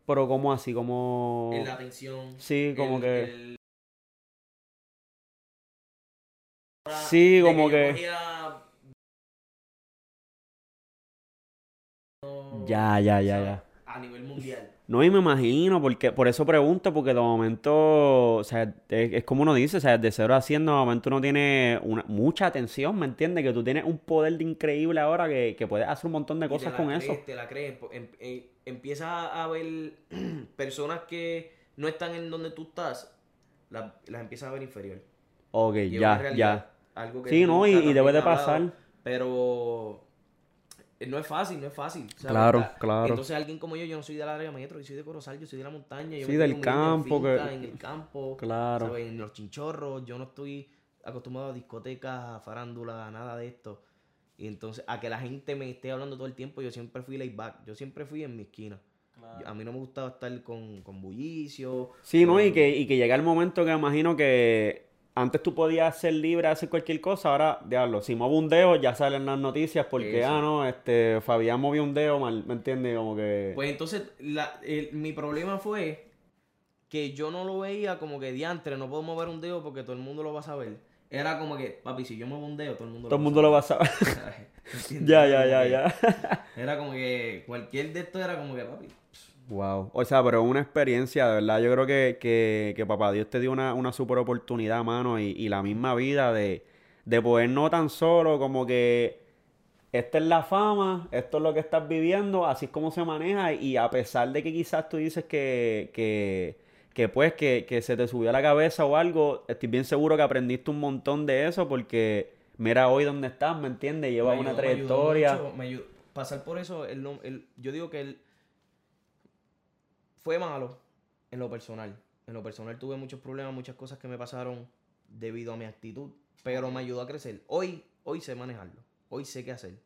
Pero como así, como... En la atención. Sí, como el- que... el- Sí, como que- Ya, ya, ya, ya. A nivel mundial. No, y me imagino, porque por eso pregunto, porque de momento, o sea, es, es como uno dice, o sea, de cero a cien, de momento uno tiene una, mucha atención, ¿me entiendes? Que tú tienes un poder de increíble ahora que, que puedes hacer un montón de Y te cosas la con crees, eso. Te la crees. em- em- empiezas a ver personas que no están en donde tú estás, la- las empiezas a ver inferior. Ok, Y ya, ya. Algo que Sí, no, y, debe de hablado, pasar. Pero eh, no es fácil, no es fácil. ¿sabes? Claro, La- claro. Entonces alguien como yo, yo no soy del área metro, yo soy de Corozal, yo soy de la montaña. Yo Sí, me del humilde en campo, que- finca, En el campo, Claro. ¿sabes? En los chinchorros, yo no estoy acostumbrado a discotecas, a farándula, a nada de esto. Y entonces, a que la gente me esté hablando todo el tiempo, yo siempre fui laid back, yo siempre fui en mi esquina. A mí no me gustaba estar con, con bullicio. Sí, ¿no? Y que, y que llega el momento que me imagino que antes tú podías ser libre de hacer cualquier cosa, ahora, diablo, si muevo un dedo ya salen las noticias porque, Eso. ah, no, este, Fabián movió un dedo mal, ¿me entiendes? Como que... Pues entonces, la- el- mi problema fue que yo no lo veía como que diantre, no puedo mover un dedo porque todo el mundo lo va a saber. Era como que, papi, si yo me bondeo, todo el mundo Todo el mundo lo va a saber. Ya, ya, ya, ya. Era como que cualquier de esto era como que, papi. Wow. O sea, pero una experiencia, de verdad. Yo creo que, que, que papá Dios te dio una, una super oportunidad, mano, y, y la misma vida de, de poder no tan solo como que esta es la fama, esto es lo que estás viviendo, así es como se maneja, y a pesar de que quizás tú dices que, que, que pues que, que se te subió a la cabeza o algo, estoy bien seguro que aprendiste un montón de eso porque mira hoy dónde estás, ¿me entiendes? Llevas una ayudó- me ayudó trayectoria. mucho, me ayudó- Pasar por eso, no- él- yo digo que él fue malo en lo personal. En lo personal tuve muchos problemas, muchas cosas que me pasaron debido a mi actitud, pero me ayudó a crecer. Hoy, hoy sé manejarlo, hoy sé qué hacer.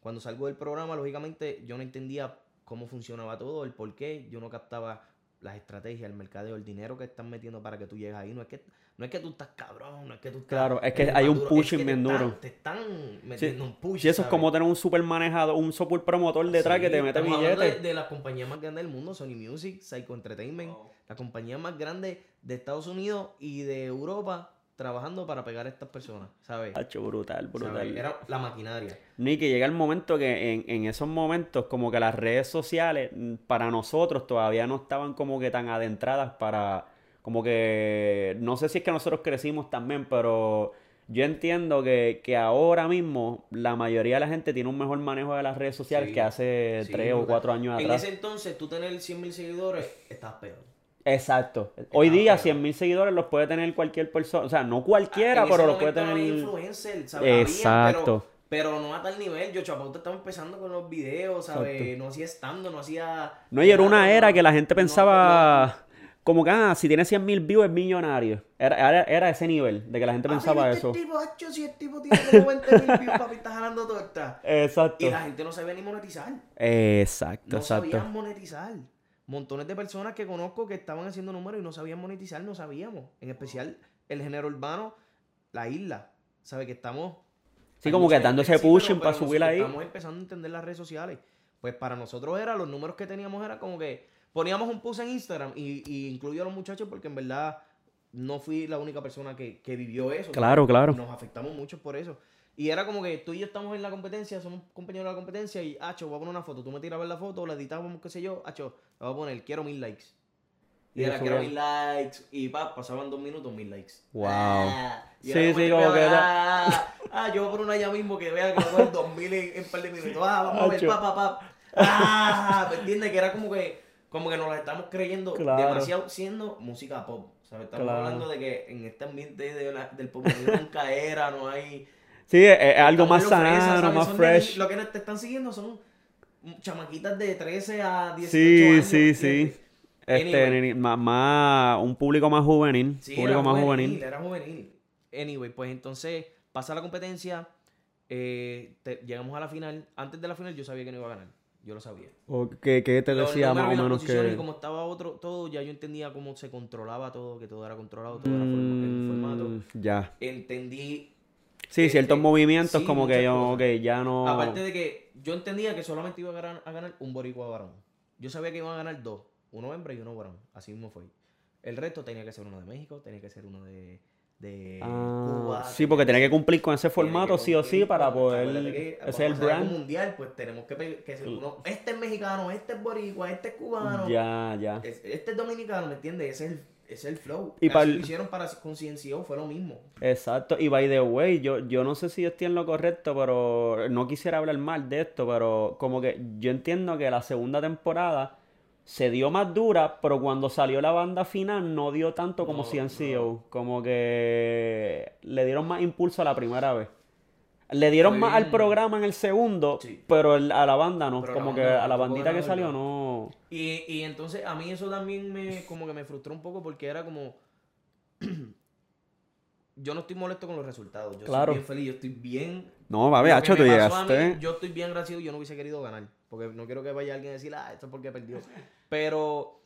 Cuando salgo del programa, lógicamente, yo no entendía cómo funcionaba todo, el por qué, yo no captaba las estrategias, el mercadeo, el dinero que están metiendo para que tú llegues ahí. No es que, no es que tú estás cabrón, no es que tú estás... Claro, es que hay un pushing es que te bien están- duro. Te están metiendo un push. Si eso es como tener un super manejado, un super promotor detrás Sí, que te mete billetes. De, de las compañías más grandes del mundo, Sony Music, Psycho Entertainment, la compañía más grande de Estados Unidos y de Europa trabajando para pegar a estas personas, ¿sabes? Hacho, brutal, brutal. ¿Sabes? Era la maquinaria. Ni que llega el momento que en, en esos momentos, como que las redes sociales, mm, para nosotros todavía no estaban como que tan adentradas para, como que, no sé si es que nosotros crecimos también, pero yo entiendo que, que ahora mismo la mayoría de la gente tiene un mejor manejo de las redes sociales Sí, que hace Sí, tres o cuatro años En atrás. ese entonces, tú tener 100 mil seguidores, estás peor. Exacto. Hoy día pegado. 100 mil seguidores los puede tener cualquier persona, o sea, no cualquiera, En ese pero los puede momento no tener... influencer, ¿sabes? Exacto. pero, pero no a tal nivel. Yo Chapauta estaba empezando con los videos, ¿sabes? Exacto. No hacía estando, no hacía... No, y era una era no- que la gente no- pensaba como que, ah, si tiene 100 mil views es millonario. Era, era, era ese nivel de que la gente Papi, pensaba ¿viste eso. el tipo, hacho, si el tipo tiene como 20 mil views, papi, está jalando torta. Exacto. Y la gente no sabía ni monetizar. Exacto, No exacto. sabían monetizar. Montones de personas que conozco que estaban haciendo números y no sabían monetizar, no sabíamos. En especial el género urbano, la isla. ¿Sabe? Que estamos. Sí, como que dando ese pushing para subir ahí. Estamos empezando a entender las redes sociales. Pues para nosotros era, los números que teníamos era como que poníamos un post en Instagram y, y incluyo a los muchachos porque en verdad no fui la única persona que, que vivió eso. Claro, claro. Nos afectamos mucho por eso. Y era como que tú y yo estamos en la competencia, somos compañeros de la competencia y, Acho, voy a poner una foto. Tú me tiras a ver la foto, la editamos, qué sé yo, Acho, le voy a poner, quiero mil likes. Y, Y era, quiero era- mil likes. Y pa, pasaban dos minutos, mil likes. Wow. Ah, y Sí, era sí, como que era- Ah, ah, yo voy por una ya mismo que vea que voy a poner dos mil en en un par de minutos. Ah, vamos a ver, pa, pa, pa. Ah, ¿me entiendes? Que era como que, como que nos la estamos creyendo Claro. demasiado siendo música pop. ¿sabes? Estamos Claro. hablando de que en este ambiente de la- del pop no hay caera, no hay... Sí, es, es algo más sano, más Son de- fresh. lo que te están siguiendo son chamaquitas de 13 a 18 Sí, años. sí, ¿entiendes? sí. Este, Anyway. más, más- un público más juvenil. Sí, público era más juvenil, juvenil. Era juvenil. Anyway, pues entonces pasa la competencia. eh, te- llegamos a la final. Antes de la final yo sabía que no iba a ganar. Yo lo sabía. ¿O qué, qué te decía más o menos que... Y como estaba otro, todo, ya yo entendía cómo se controlaba todo, que todo era controlado, todo era el formato. Mm, Ya. Entendí. Sí, Este, ciertos movimientos sí, como que yo, cosas. ok, ya no... Aparte de que yo entendía que solamente iba a ganar, a ganar un boricua varón. Yo sabía que iban a ganar dos. Uno hembra y uno varón. Así mismo fue. El resto tenía que ser uno de México, tenía que ser uno de, de Ah, Cuba. sí, porque tenía que cumplir con ese formato sí o sí para poder... que Ese es el brand. mundial, pues tenemos que, que ser uno. Este es mexicano, este es boricua, este es cubano. Ya, ya. es- Este es dominicano, ¿me entiendes? Ese es el, es el flow. Y pa'l- lo hicieron para con CNCO, fue lo mismo. Exacto, y by the way, yo, yo no sé si yo estoy en lo correcto, pero no quisiera hablar mal de esto, pero como que yo entiendo que la segunda temporada se dio más dura, pero cuando salió la banda final no dio tanto como No, CNCO, como que le dieron más impulso a la primera vez. Le dieron más al programa en el segundo, Sí. pero el- a la banda no, Pero como que banda no, a la bandita que salió ¿verdad? Y, y entonces a mí eso también me como que me frustró un poco porque era como yo no estoy molesto con los resultados, yo Claro. soy bien feliz, yo estoy bien No, hacho, me tú a mí, llegaste... yo estoy bien agradecido, yo no hubiese querido ganar, porque no quiero que vaya alguien a decir, ah, esto es porque perdió. Pero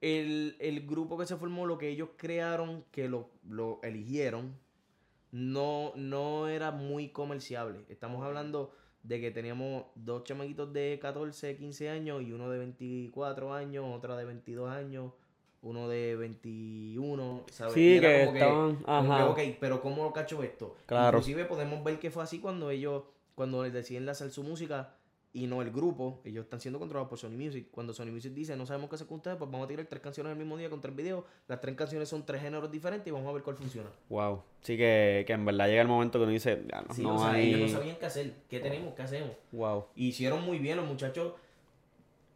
el, el grupo que se formó, lo que ellos crearon, que lo, lo eligieron, no, no era muy comerciable. Estamos hablando de que teníamos dos chamaquitos de 14, 15 años y uno de 24 años, otra de 22 años, uno de 21, ¿sabes? Sí, era que como estaban- como que, ajá. ok, pero ¿cómo lo cacho esto? Claro. Inclusive podemos ver que fue así cuando ellos, cuando les deciden lanzar su música y no el grupo, ellos están siendo controlados por Sony Music. Cuando Sony Music dice, no sabemos qué hacer con ustedes, pues vamos a tirar tres canciones el mismo día con tres videos. Las tres canciones son tres géneros diferentes y vamos a ver cuál funciona. Wow. Sí que, que en verdad llega el momento que uno dice, no, Sí, no o sea, hay... ellos no sabían qué hacer, qué tenemos, qué hacemos. Wow. Hicieron muy bien, los muchachos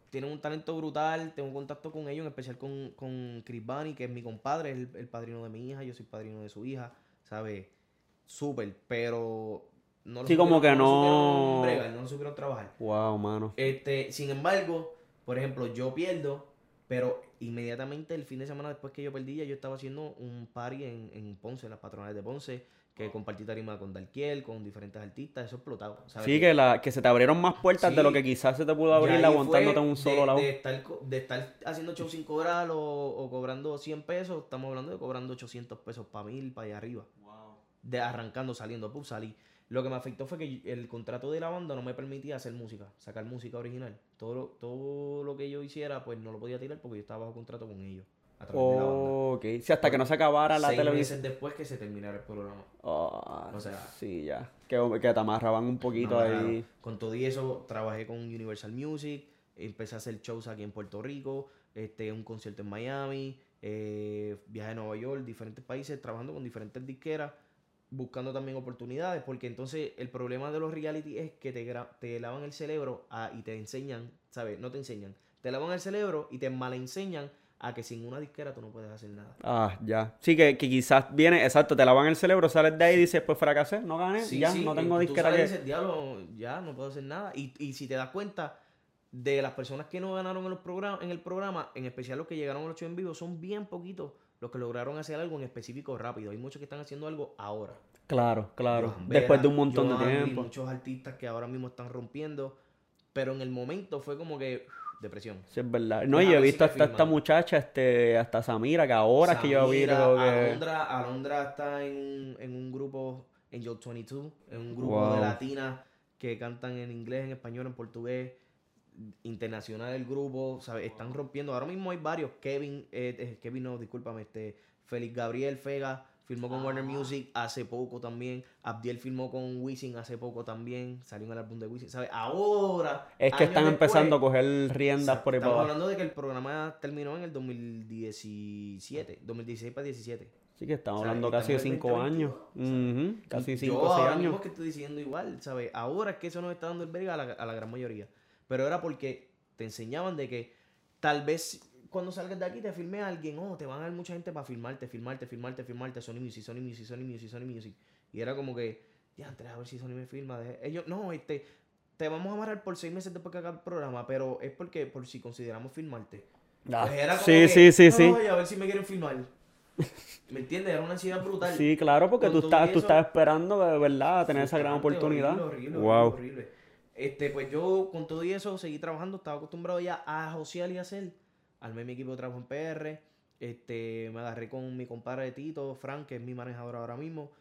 tienen un talento brutal, tengo contacto con ellos, en especial con, con Chris Bunny, que es mi compadre, es el, el padrino de mi hija, yo soy padrino de su hija, ¿sabes? Súper, pero no lo Sí, como que no- supieron bregar, no lo supieron trabajar. Wow, mano. Este, sin embargo, por ejemplo, yo pierdo, pero inmediatamente el fin de semana después que yo perdí, ya yo estaba haciendo un party en, en Ponce, en las patronales de Ponce, que compartí tarima con Dalquiel, con diferentes artistas, eso explotado. ¿sabes? Sí, que, la, que se te abrieron más puertas Sí. de lo que quizás se te pudo abrir aguantándote en un solo de, lado. De estar, de estar haciendo show sin cobrar o, o cobrando 100 pesos, estamos hablando de cobrando 800 pesos para mil, para allá arriba. De arrancando, saliendo, pues salí. Lo que me afectó fue que el contrato de la banda no me permitía hacer música, sacar música original. Todo lo, todo lo que yo hiciera, pues no lo podía tirar porque yo estaba bajo contrato con ellos. A través de la banda. Ok. Sí, hasta que no se acabara la Seis televisión. meses después que se terminara el programa. Ah, O sea- sí, ya. Que, que te amarraban un poquito ahí. Con todo y eso, trabajé con Universal Music, empecé a hacer shows aquí en Puerto Rico, este, un concierto en Miami, eh, viaje a Nueva York, diferentes países, trabajando con diferentes disqueras, buscando también oportunidades, porque entonces el problema de los reality es que te, te lavan el cerebro a- y te enseñan, ¿sabes? No te enseñan, te lavan el cerebro y te malenseñan a que sin una disquera tú no puedes hacer nada. Ah, ya. Sí, que, que quizás viene, exacto, te lavan el cerebro, sales de ahí y dices, pues fracasé, no gané, Sí, ya, sí, no tengo y tú disquera sales y que... dices, "Diablo, ya no puedo hacer nada. Y, y si te das cuenta de las personas que no ganaron en, los programas, en el programa, en especial los que llegaron a los shows en vivo, son bien poquitos los que lograron hacer algo en específico rápido. Hay muchos que están haciendo algo ahora. Claro, claro. Vera, Después de un montón de tiempo. Muchos artistas que ahora mismo están rompiendo. Pero en el momento fue como que depresión. Sí, es verdad. No, y yo he visto hasta esta muchacha, este, hasta Samira, que ahora es que yo vi Samira, creo que... Alondra, Alondra está en un, en un grupo, Angel 22, en un grupo Wow. de latinas que cantan en inglés, en español, en portugués, internacional el grupo, ¿sabes? Están rompiendo. Ahora mismo hay varios. Kevin, eh, eh, Kevin no, discúlpame, este, Félix Gabriel Fega firmó con Warner Music hace poco también. Abdiel firmó con Wisin hace poco también. Salió en el álbum de Wisin, ¿sabes? Ahora. Es que años están después, empezando a coger riendas por ahí Estamos hablando de que el programa terminó en el 2017, 2016 para 17. Sí, que estamos hablando casi de estamos en cinco años. 2022, Ujú, Casi Y cinco yo o seis ahora mismo años. que estoy diciendo igual, ¿sabes? Ahora es que eso nos está dando el verga a la, a la gran mayoría. Pero era porque te enseñaban de que tal vez cuando salgas de aquí te filme a alguien, oh, te van a dar mucha gente para filmarte, filmarte, filmarte, filmarte, Sony Music, Sony Music, Sony Music, Sony Music. Y era como que, ya, a ver si Sony me filma. deje- Ellos, no, este, te vamos a amarrar por seis meses después que haga el programa, pero es porque, por si consideramos filmarte. Ah, Pues era como sí, que, sí, sí, sí. "Ay, a ver si me quieren filmar. ¿Me entiendes? Era una ansiedad brutal. Sí, claro, porque Con tú estás, y tú eso- estás esperando de verdad tener esa gran oportunidad. Horrible, horrible, wow. horrible. Este, pues yo con todo y eso seguí trabajando, estaba acostumbrado ya a josear y hacer. Armé mi equipo de trabajo en PR, este, me agarré con mi compadre Tito, Frank, que es mi manejador ahora mismo.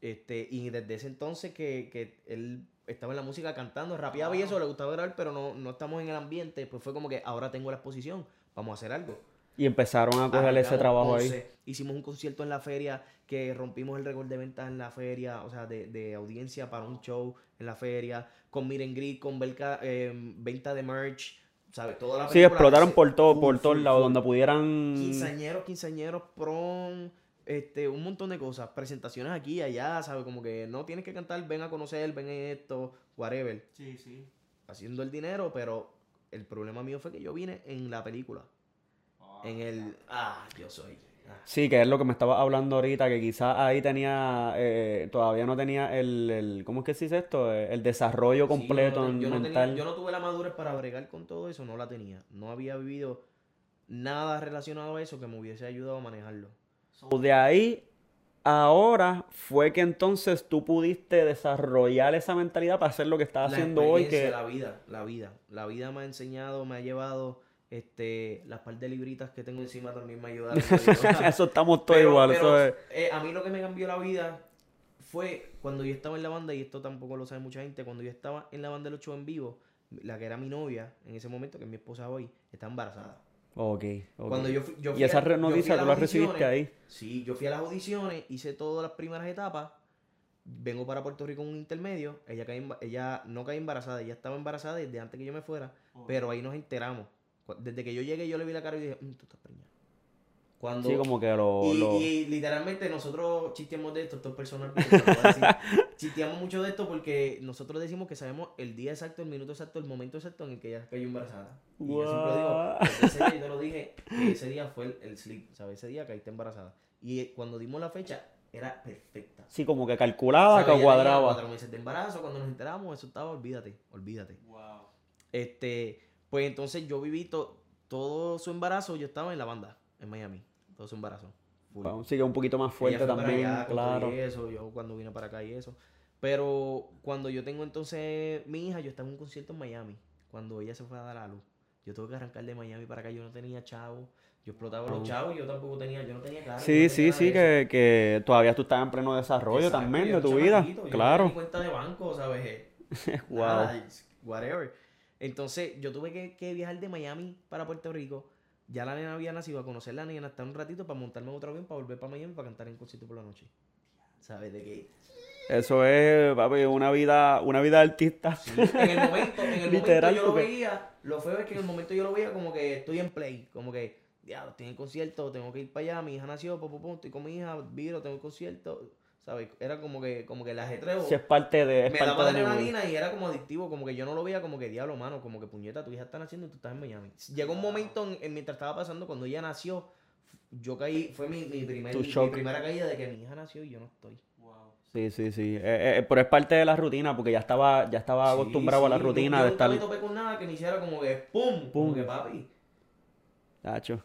Este, y desde ese entonces que, que él estaba en la música cantando, rapeaba y eso, le gustaba grabar, pero no, no estamos en el ambiente, pues fue como que ahora tengo la exposición, vamos a hacer algo. Y empezaron a coger ese trabajo ahí. 11, Hicimos un concierto en la feria que rompimos el récord de ventas en la feria, o sea, de, de audiencia para un show en la feria, con Miren Grid, con belca- eh, venta de merch, ¿sabes? Toda la Sí, explotaron se- por todo, por todos lados, donde pudieran. Quinceañeros, quinceañeros, prom, este, un montón de cosas, presentaciones aquí y allá, ¿sabes? Como que no tienes que cantar, ven a conocer, ven esto, whatever. Sí, sí. Haciendo el dinero, pero el problema mío fue que yo vine en la película. En el. Ah, yo soy. ah. Sí, que es lo que me estaba hablando ahorita, que quizás ahí tenía, eh, todavía no tenía el, el- ¿cómo es que se dice esto? Eh, El desarrollo Sí, completo yo no, yo no mental. tenía- yo no tuve la madurez para bregar con todo eso, no la tenía. No había vivido nada relacionado a eso que me hubiese ayudado a manejarlo. So, De ahí, ahora fue que entonces tú pudiste desarrollar esa mentalidad para hacer lo que estás La haciendo hoy, que La vida, la vida. La vida me ha enseñado, me ha llevado, este, las par de libritas que tengo encima también me ayudaron. eso estamos todos igual, pero, eso es... eh, a mí lo que me cambió la vida fue cuando yo estaba en la banda, y esto tampoco lo sabe mucha gente, cuando yo estaba en la banda de los shows en vivo, la que era mi novia en ese momento, que es mi esposa hoy, está embarazada. Ok, ok. Cuando yo fui, yo fui y esa a- noticia tú la recibiste ahí. Sí, yo fui a las audiciones, hice todas las primeras etapas, vengo para Puerto Rico en un intermedio, ella, cae ella no cae embarazada, ella estaba embarazada desde antes que yo me fuera, pero ahí nos enteramos. Desde que yo llegué yo le vi la cara y dije, "Mm, tú estás preñada. Cuando, Sí, como que lo... y, lo- y literalmente nosotros chisteamos de esto, esto es personal, porque te lo voy a decir. chisteamos mucho de esto porque nosotros decimos que sabemos el día exacto, el minuto exacto, el momento exacto en el que ella cayó embarazada. Y yo siempre digo, ese día yo te lo dije, que ese día fue el, el sleep, ¿sabes? Ese día caíste embarazada. Y eh, cuando dimos la fecha, era perfecta. Sí, como que calculaba, que cuadraba. Cuatro meses de embarazo, cuando nos enteramos, eso estaba, olvídate, olvídate. Este, pues entonces yo viví to- todo su embarazo, yo estaba en la banda, en Miami, todo su embarazo. Aún sigue un poquito más fuerte también, allá claro. y eso, yo cuando vine para acá y eso. Pero cuando yo tengo entonces mi hija, yo estaba en un concierto en Miami, cuando ella se fue a dar a luz. Yo tuve que arrancar de Miami para acá, yo no tenía chavo, yo explotaba Oh. los chavos, yo tampoco tenía, yo no tenía carro. Sí, no sí, sí, que, que todavía tú estás en pleno desarrollo Exacto, también de tu vida. no tenía Claro. ni cuenta de banco, ¿sabes? wow. Nada, whatever. Entonces, yo tuve que, que viajar de Miami para Puerto Rico. Ya la nena había nacido a conocer la nena hasta un ratito para montarme en otro avión para volver para Miami para cantar en concierto por la noche. ¿Sabes de qué? Eso es, papi, una vida, una vida de artista. En el momento, en el Literal, momento yo lo veía, lo feo es que en el momento yo lo veía como que estoy en play, como que, ya, estoy en concierto, tengo que ir para allá, mi hija nació, pum, pum, pum, estoy con mi hija, viro, tengo el concierto, ¿sabes? Era como que, como que el ajetreo. Si es parte de, es me parte daba adrenalina y era como adictivo, como que yo no lo veía como que diablo, mano, como que puñeta, tu hija está naciendo y tú estás en Miami. Llegó un momento en, en- mientras estaba pasando, cuando ella nació, yo caí, fue mi, mi, primer- mi primera caída de que mi hija nació y yo no estoy. Sí, sí, sí. Eh, eh, pero es parte de la rutina, porque ya estaba, ya estaba Sí, acostumbrado a la rutina yo de nunca estar. me topé con nada que me hiciera como que pum, Pum. como que papi. Tacho.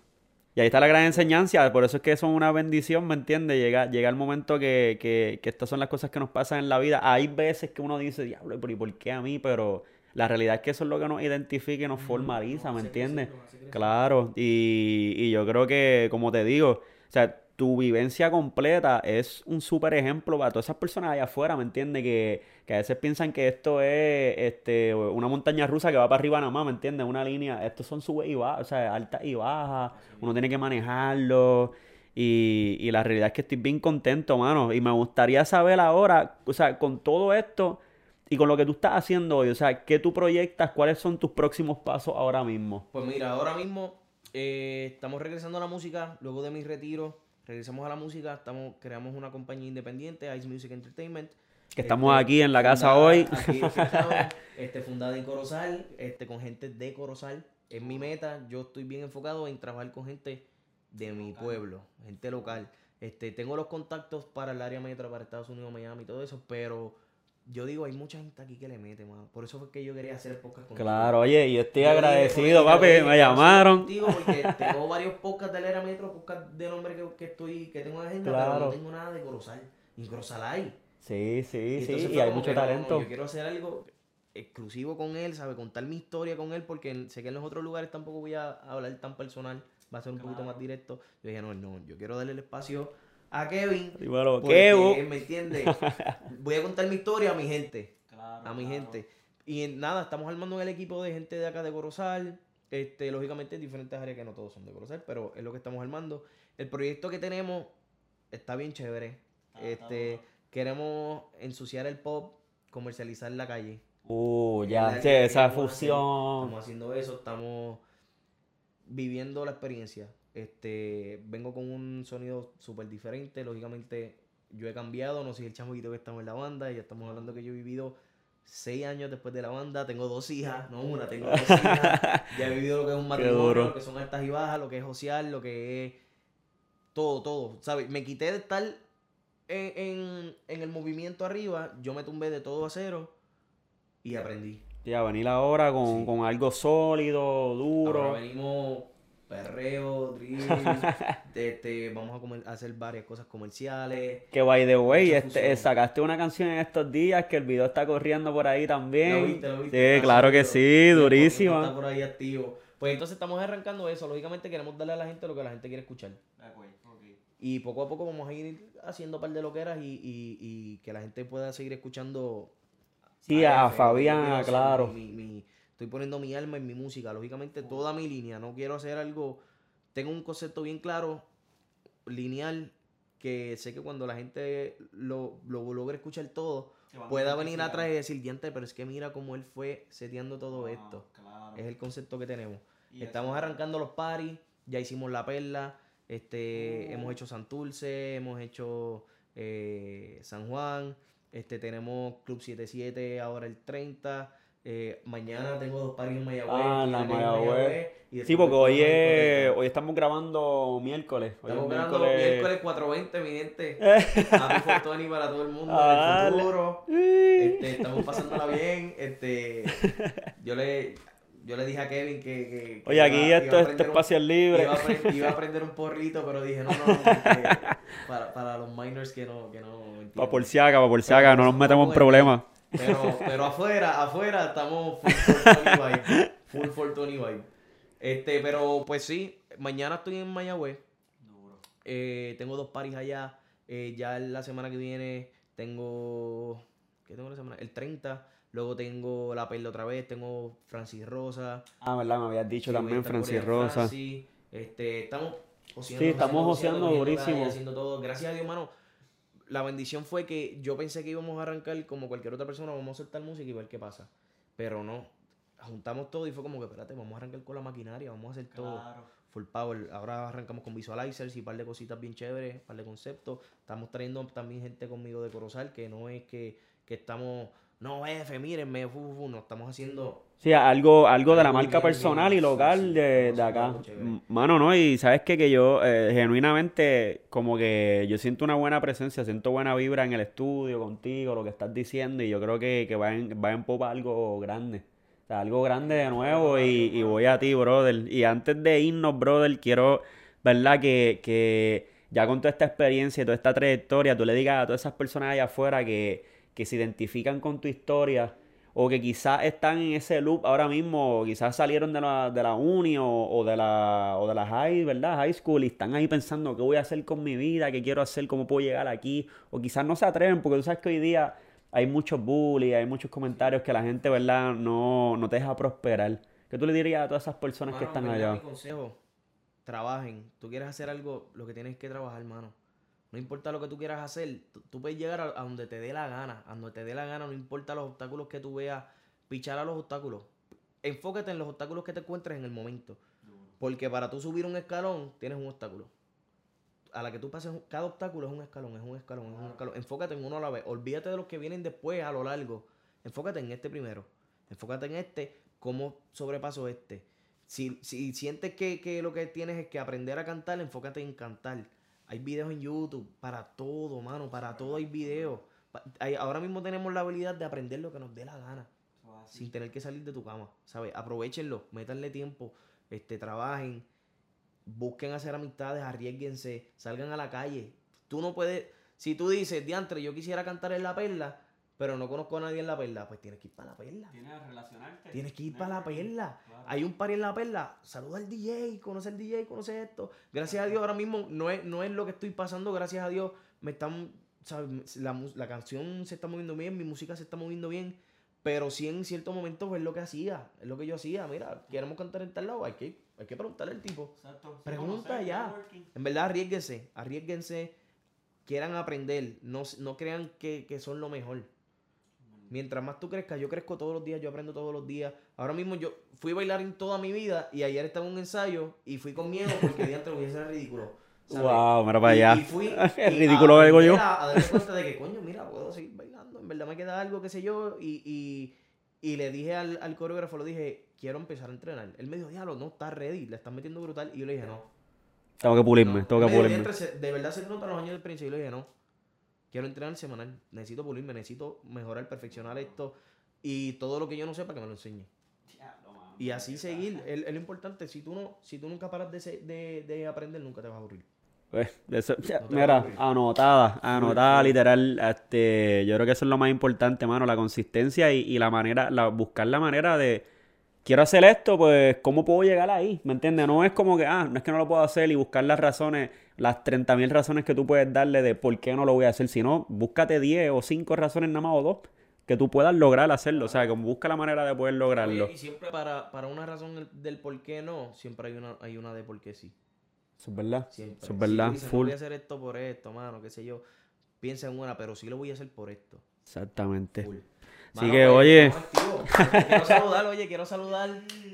Y ahí está la gran enseñanza, por eso es que son una bendición, ¿me entiendes? Llega, llega el momento que, que, que estas son las cosas que nos pasan en la vida. Hay veces que uno dice, diablo, ¿y por qué a mí? Pero la realidad es que eso es lo que nos identifica y nos formaliza, ¿me entiendes? Claro, y, y yo creo que, como te digo, o sea, tu vivencia completa es un súper ejemplo para todas esas personas allá afuera, ¿me entiendes? Que, que a veces piensan que esto es este, una montaña rusa que va para arriba nada más, ¿me entiendes? Una línea, estos son subes y bajas, o sea, altas y bajas, uno tiene que manejarlo. Y, y la realidad es que estoy bien contento, mano. Y me gustaría saber ahora, o sea, con todo esto y con lo que tú estás haciendo hoy, o sea, ¿qué tú proyectas? ¿Cuáles son tus próximos pasos ahora mismo? Pues mira, ahora mismo eh, estamos regresando a la música, luego de mi retiro, regresamos a la música, estamos, creamos una compañía independiente, Ice Music Entertainment. Que estamos Este, aquí en la casa fundada hoy. aquí este, fundada en Corozal, este, con gente de Corozal. Es mi meta. Yo estoy bien enfocado en trabajar con gente de mi pueblo, gente local. Este, tengo los contactos para el área metro, para Estados Unidos, Miami y todo eso, pero yo digo, hay mucha gente aquí que le mete, mano. Por eso fue que yo quería hacer el podcast contigo. Claro, oye, y estoy Yo agradecido, papi, me llamaron. contigo Porque tengo varios podcasts del Era Metro, podcasts de nombre que, que estoy, que tengo en agenda, pero no tengo nada de Corozal. Corozal hay. Sí, sí, entonces sí, y hay mucho que, no, no, talento. yo quiero hacer algo exclusivo con él, ¿sabe? Contar mi historia con él, porque sé que en los otros lugares tampoco voy a hablar tan personal, va a ser un poquito más directo. Yo dije, no, no, yo quiero darle el espacio a Kevin. Dímelo, Porque. ¿me entiendes? Voy a contar mi historia a mi gente. a mi gente. Y nada, estamos armando el equipo de gente de acá de Corozal. Este, lógicamente en diferentes áreas que no todos son de Corozal, pero es lo que estamos armando. El proyecto que tenemos está bien chévere. este, queremos ensuciar el pop, comercializar la calle. Uh, ya, que esa fusión. Estamos haciendo eso, estamos viviendo la experiencia. Este, vengo con un sonido súper diferente. Lógicamente, yo he cambiado, no soy el chamaquito que estamos en la banda. Ya estamos hablando que yo he vivido seis años después de la banda. Tengo dos hijas, no una, tengo dos hijas. Ya he vivido lo que es un matrimonio, lo que son altas y bajas, lo que es social, lo que es todo, todo. ¿Sabes? Me quité de estar en, en, en el movimiento arriba, yo me tumbé de todo a cero y aprendí. Ya, venir ahora con, Sí. con algo sólido, Ahora duro. venimos perreo, drill, este, vamos a, comer- a hacer varias cosas comerciales. Que by the way, este, sacaste una canción en estos días que el video está corriendo por ahí también. ¿Lo viste, lo viste? Sí, claro que sí, El durísima. Está por ahí activo. Pues entonces estamos arrancando eso. Lógicamente queremos darle a la gente lo que la gente quiere escuchar. Y poco a poco vamos a ir haciendo un par de loqueras y, y, y que la gente pueda seguir escuchando. Sí, a F, Fabián, claro. Mi, mi- estoy poniendo mi alma en mi música, lógicamente toda mi línea, no quiero hacer algo, tengo un concepto bien claro, lineal, que sé que cuando la gente lo, lo logre escuchar todo, pueda venir atrás y decir, diante, pero es que mira cómo él fue seteando todo esto. Es el concepto que tenemos. Estamos arrancando los paris, ya hicimos la perla, este, hemos hecho Santurce, hemos hecho eh, San Juan, este, tenemos Club 77 ahora el 30. Eh, mañana tengo dos paris en Mayagüez. Ah, la Mayagüez. Sí, porque hoy, hoy estamos grabando miércoles. estamos grabando miércoles, 4.20, mi gente. Happy Fortuny para todo el mundo ah, futuro. Este, estamos pasándola bien. Este, yo le yo le dije a Kevin que. que, Oye, aquí esto es espacio libre. Iba a, iba a, aprender un porrito, pero dije, no, no, para, para, los minors que no. Que no para por si haga, para por si haga, no nos metemos en problemas. Pero, pero afuera, afuera estamos full Fortuny vibe. Full Fortuny vibe. Este, pero pues sí, mañana estoy en Mayagüez. Eh, tengo dos paris allá. Eh, ya la semana que viene tengo. ¿Qué tengo la semana? El 30 Luego tengo La Perla otra vez, tengo Francis Rosa. Ah, ¿verdad? Me habías dicho también Francis Rosa. Sí, este, estamos Sí, estamos joseando durísimo. Haciendo todo. Gracias a Dios, mano. La bendición fue que yo pensé que íbamos a arrancar como cualquier otra persona, vamos a soltar música y ver qué pasa. Pero no, juntamos todo y fue como que, espérate, vamos a arrancar con la maquinaria, vamos a hacer todo full power. Ahora arrancamos con visualizers y un par de cositas bien chéveres, un par de conceptos. Estamos trayendo también gente conmigo de Corozal, que no es que, que estamos no, F, mírenme, fu, no estamos haciendo... Sí, algo, algo de la marca personal y local de, de acá. Mano, ¿no? Y sabes qué? que yo eh, genuinamente como que yo siento una buena presencia, siento buena vibra en el estudio contigo, lo que estás diciendo y yo creo que, que va, en, va en popa algo grande. O sea, algo grande de nuevo y, y voy a ti, brother. Y antes de irnos, brother, quiero, ¿verdad? Que, que ya con toda esta experiencia y toda esta trayectoria, tú le digas a todas esas personas allá afuera que que se identifican con tu historia o que quizás están en ese loop ahora mismo, quizás salieron de la, de la uni o, de la, o de la high, ¿verdad? High school y están ahí pensando qué voy a hacer con mi vida, qué quiero hacer, cómo puedo llegar aquí, o quizás no se atreven porque tú sabes que hoy día hay muchos bullies, hay muchos comentarios que la gente, ¿verdad? No, no te deja prosperar. ¿Qué tú le dirías a todas esas personas que están allá? Mi consejo, trabajen. Tú quieres hacer algo, lo que tienes que trabajar, hermano. No importa lo que tú quieras hacer, tú, puedes llegar a, donde te dé la gana. A donde te dé la gana, no importa los obstáculos que tú veas, pichar a los obstáculos. Enfócate en los obstáculos que te encuentres en el momento. Porque para tú subir un escalón, tienes un obstáculo. A la que tú pases, cada obstáculo es un escalón, es un escalón, es un escalón. Enfócate en uno a la vez. Olvídate de los que vienen después a lo largo. Enfócate en este primero. Enfócate en este, cómo sobrepaso este. Si, si sientes que, que, lo que tienes es que aprender a cantar, enfócate en cantar. Hay videos en YouTube para todo, mano. Para todo hay videos. ahora mismo tenemos la habilidad de aprender lo que nos dé la gana. Sin tener que salir de tu cama. ¿Sabes? Aprovechenlo. Métanle tiempo. Este, trabajen. Busquen hacer amistades. Arriesguense. Salgan a la calle. Tú no puedes. Si tú dices, diantre, yo quisiera cantar en la perla pero no conozco a nadie en la perla, pues tienes que ir para la perla. Tienes que relacionarte. Tienes que ir para la perla. Hay un par en la perla, saluda al DJ, conoce al DJ, conoce esto. Gracias a Dios ahora mismo no es, no es lo que estoy pasando, gracias a Dios me están, La, la, canción se está moviendo bien, mi música se está moviendo bien, pero sí en ciertos momentos es lo que hacía, es lo que yo hacía. Mira, queremos cantar en tal lado, hay que, hay que preguntarle al tipo. Exacto. Pregunta ya. En verdad, arriesguense, arriesguense, quieran aprender, no, no crean que, que son lo mejor Mientras más tú crezcas, yo crezco todos los días, yo aprendo todos los días. Ahora mismo yo fui a bailar en toda mi vida y ayer estaba en un ensayo y fui con miedo porque día antes hubiese ser ridículo. Wow, mira para allá. Y, fui el ridículo algo yo. A, darme cuenta de que, coño, mira, puedo seguir bailando. En verdad me queda algo, qué sé yo. Y, y, y le dije al, al, coreógrafo, le dije, quiero empezar a entrenar. Él me dijo, diablo, no, está ready, le estás metiendo brutal. Y yo le dije, no. Tengo que pulirme, tengo que pulirme. De verdad se nota los años de experiencia. Y yo le dije, no Quiero entrenar semanal. Necesito pulirme, necesito mejorar, perfeccionar esto. Y todo lo que yo no sepa, que me lo enseñe. Y así seguir. Es, lo importante. Si tú, no, si tú nunca paras de, de, aprender, nunca te vas a aburrir. Pues, mira, anotada, anotada literal. Este, yo creo que eso es lo más importante, mano, la consistencia y, y la manera, la, buscar la manera de, quiero hacer esto, pues, ¿cómo puedo llegar ahí? ¿Me entiendes? No es como que, ah, no es que no lo puedo hacer y buscar las razones, las 30.000 razones que tú puedes darle de por qué no lo voy a hacer, sino búscate 10 o 5 razones nada más o dos que tú puedas lograr hacerlo. O sea, como busca la manera de poder lograrlo. Oye, y siempre para, para una razón el- del por qué no, siempre hay una, hay una de por qué sí. Eso es verdad. Siempre. Eso es Si verdad. dices, no Full. voy a hacer esto por esto, mano, qué sé yo. Piensa en una, pero sí lo voy a hacer por esto. Exactamente. Full. Así que, pues, oye. quiero saludar, oye, quiero saludar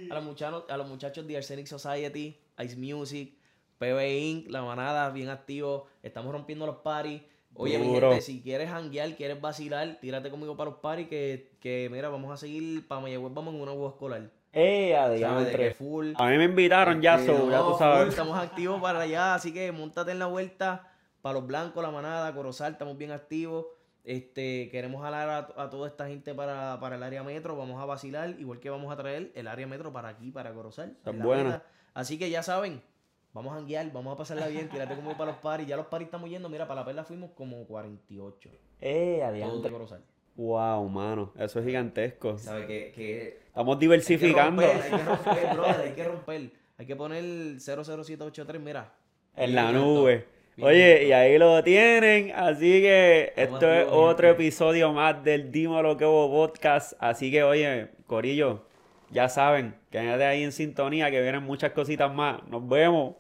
a los muchachos, a los muchachos de Arsenic Society, Ice Music, PB Inc., La Manada, bien activos. Estamos rompiendo los paris. Oye, mi gente, si quieres janguear, quieres vacilar, tírate conmigo para los paris que, que mira, vamos a seguir para Mayagüez, vamos en una voz escolar. ¡Eh, full. A mí me invitaron ya, Este, ya tú full, sabes. estamos activos para allá, así que montate en la vuelta para los blancos, la manada, Corozal, estamos bien activos. Este, queremos jalar a, a toda esta gente para, para el área metro, vamos a vacilar, igual que vamos a traer el área metro para aquí, para Corozal. Buena. Así que ya saben, vamos a janguear, vamos a pasarla bien, tírate como para los paris. Ya los paris estamos yendo, mira, para la perla fuimos como 48. ¡Eh, adiantre! Corozal. Wow, mano. Eso es gigantesco. ¿Sabes? Que, que Estamos hay que diversificando. romper, hay que romper, brother, hay que romper. Hay que poner 00783, mira. En la nube. Oye, y ahí lo tienen. Así que Estamos esto es otro episodio más del Dímelo que hubo podcast. Así que, oye, Corillo, ya saben, quédate ahí en sintonía que vienen muchas cositas más. Nos vemos.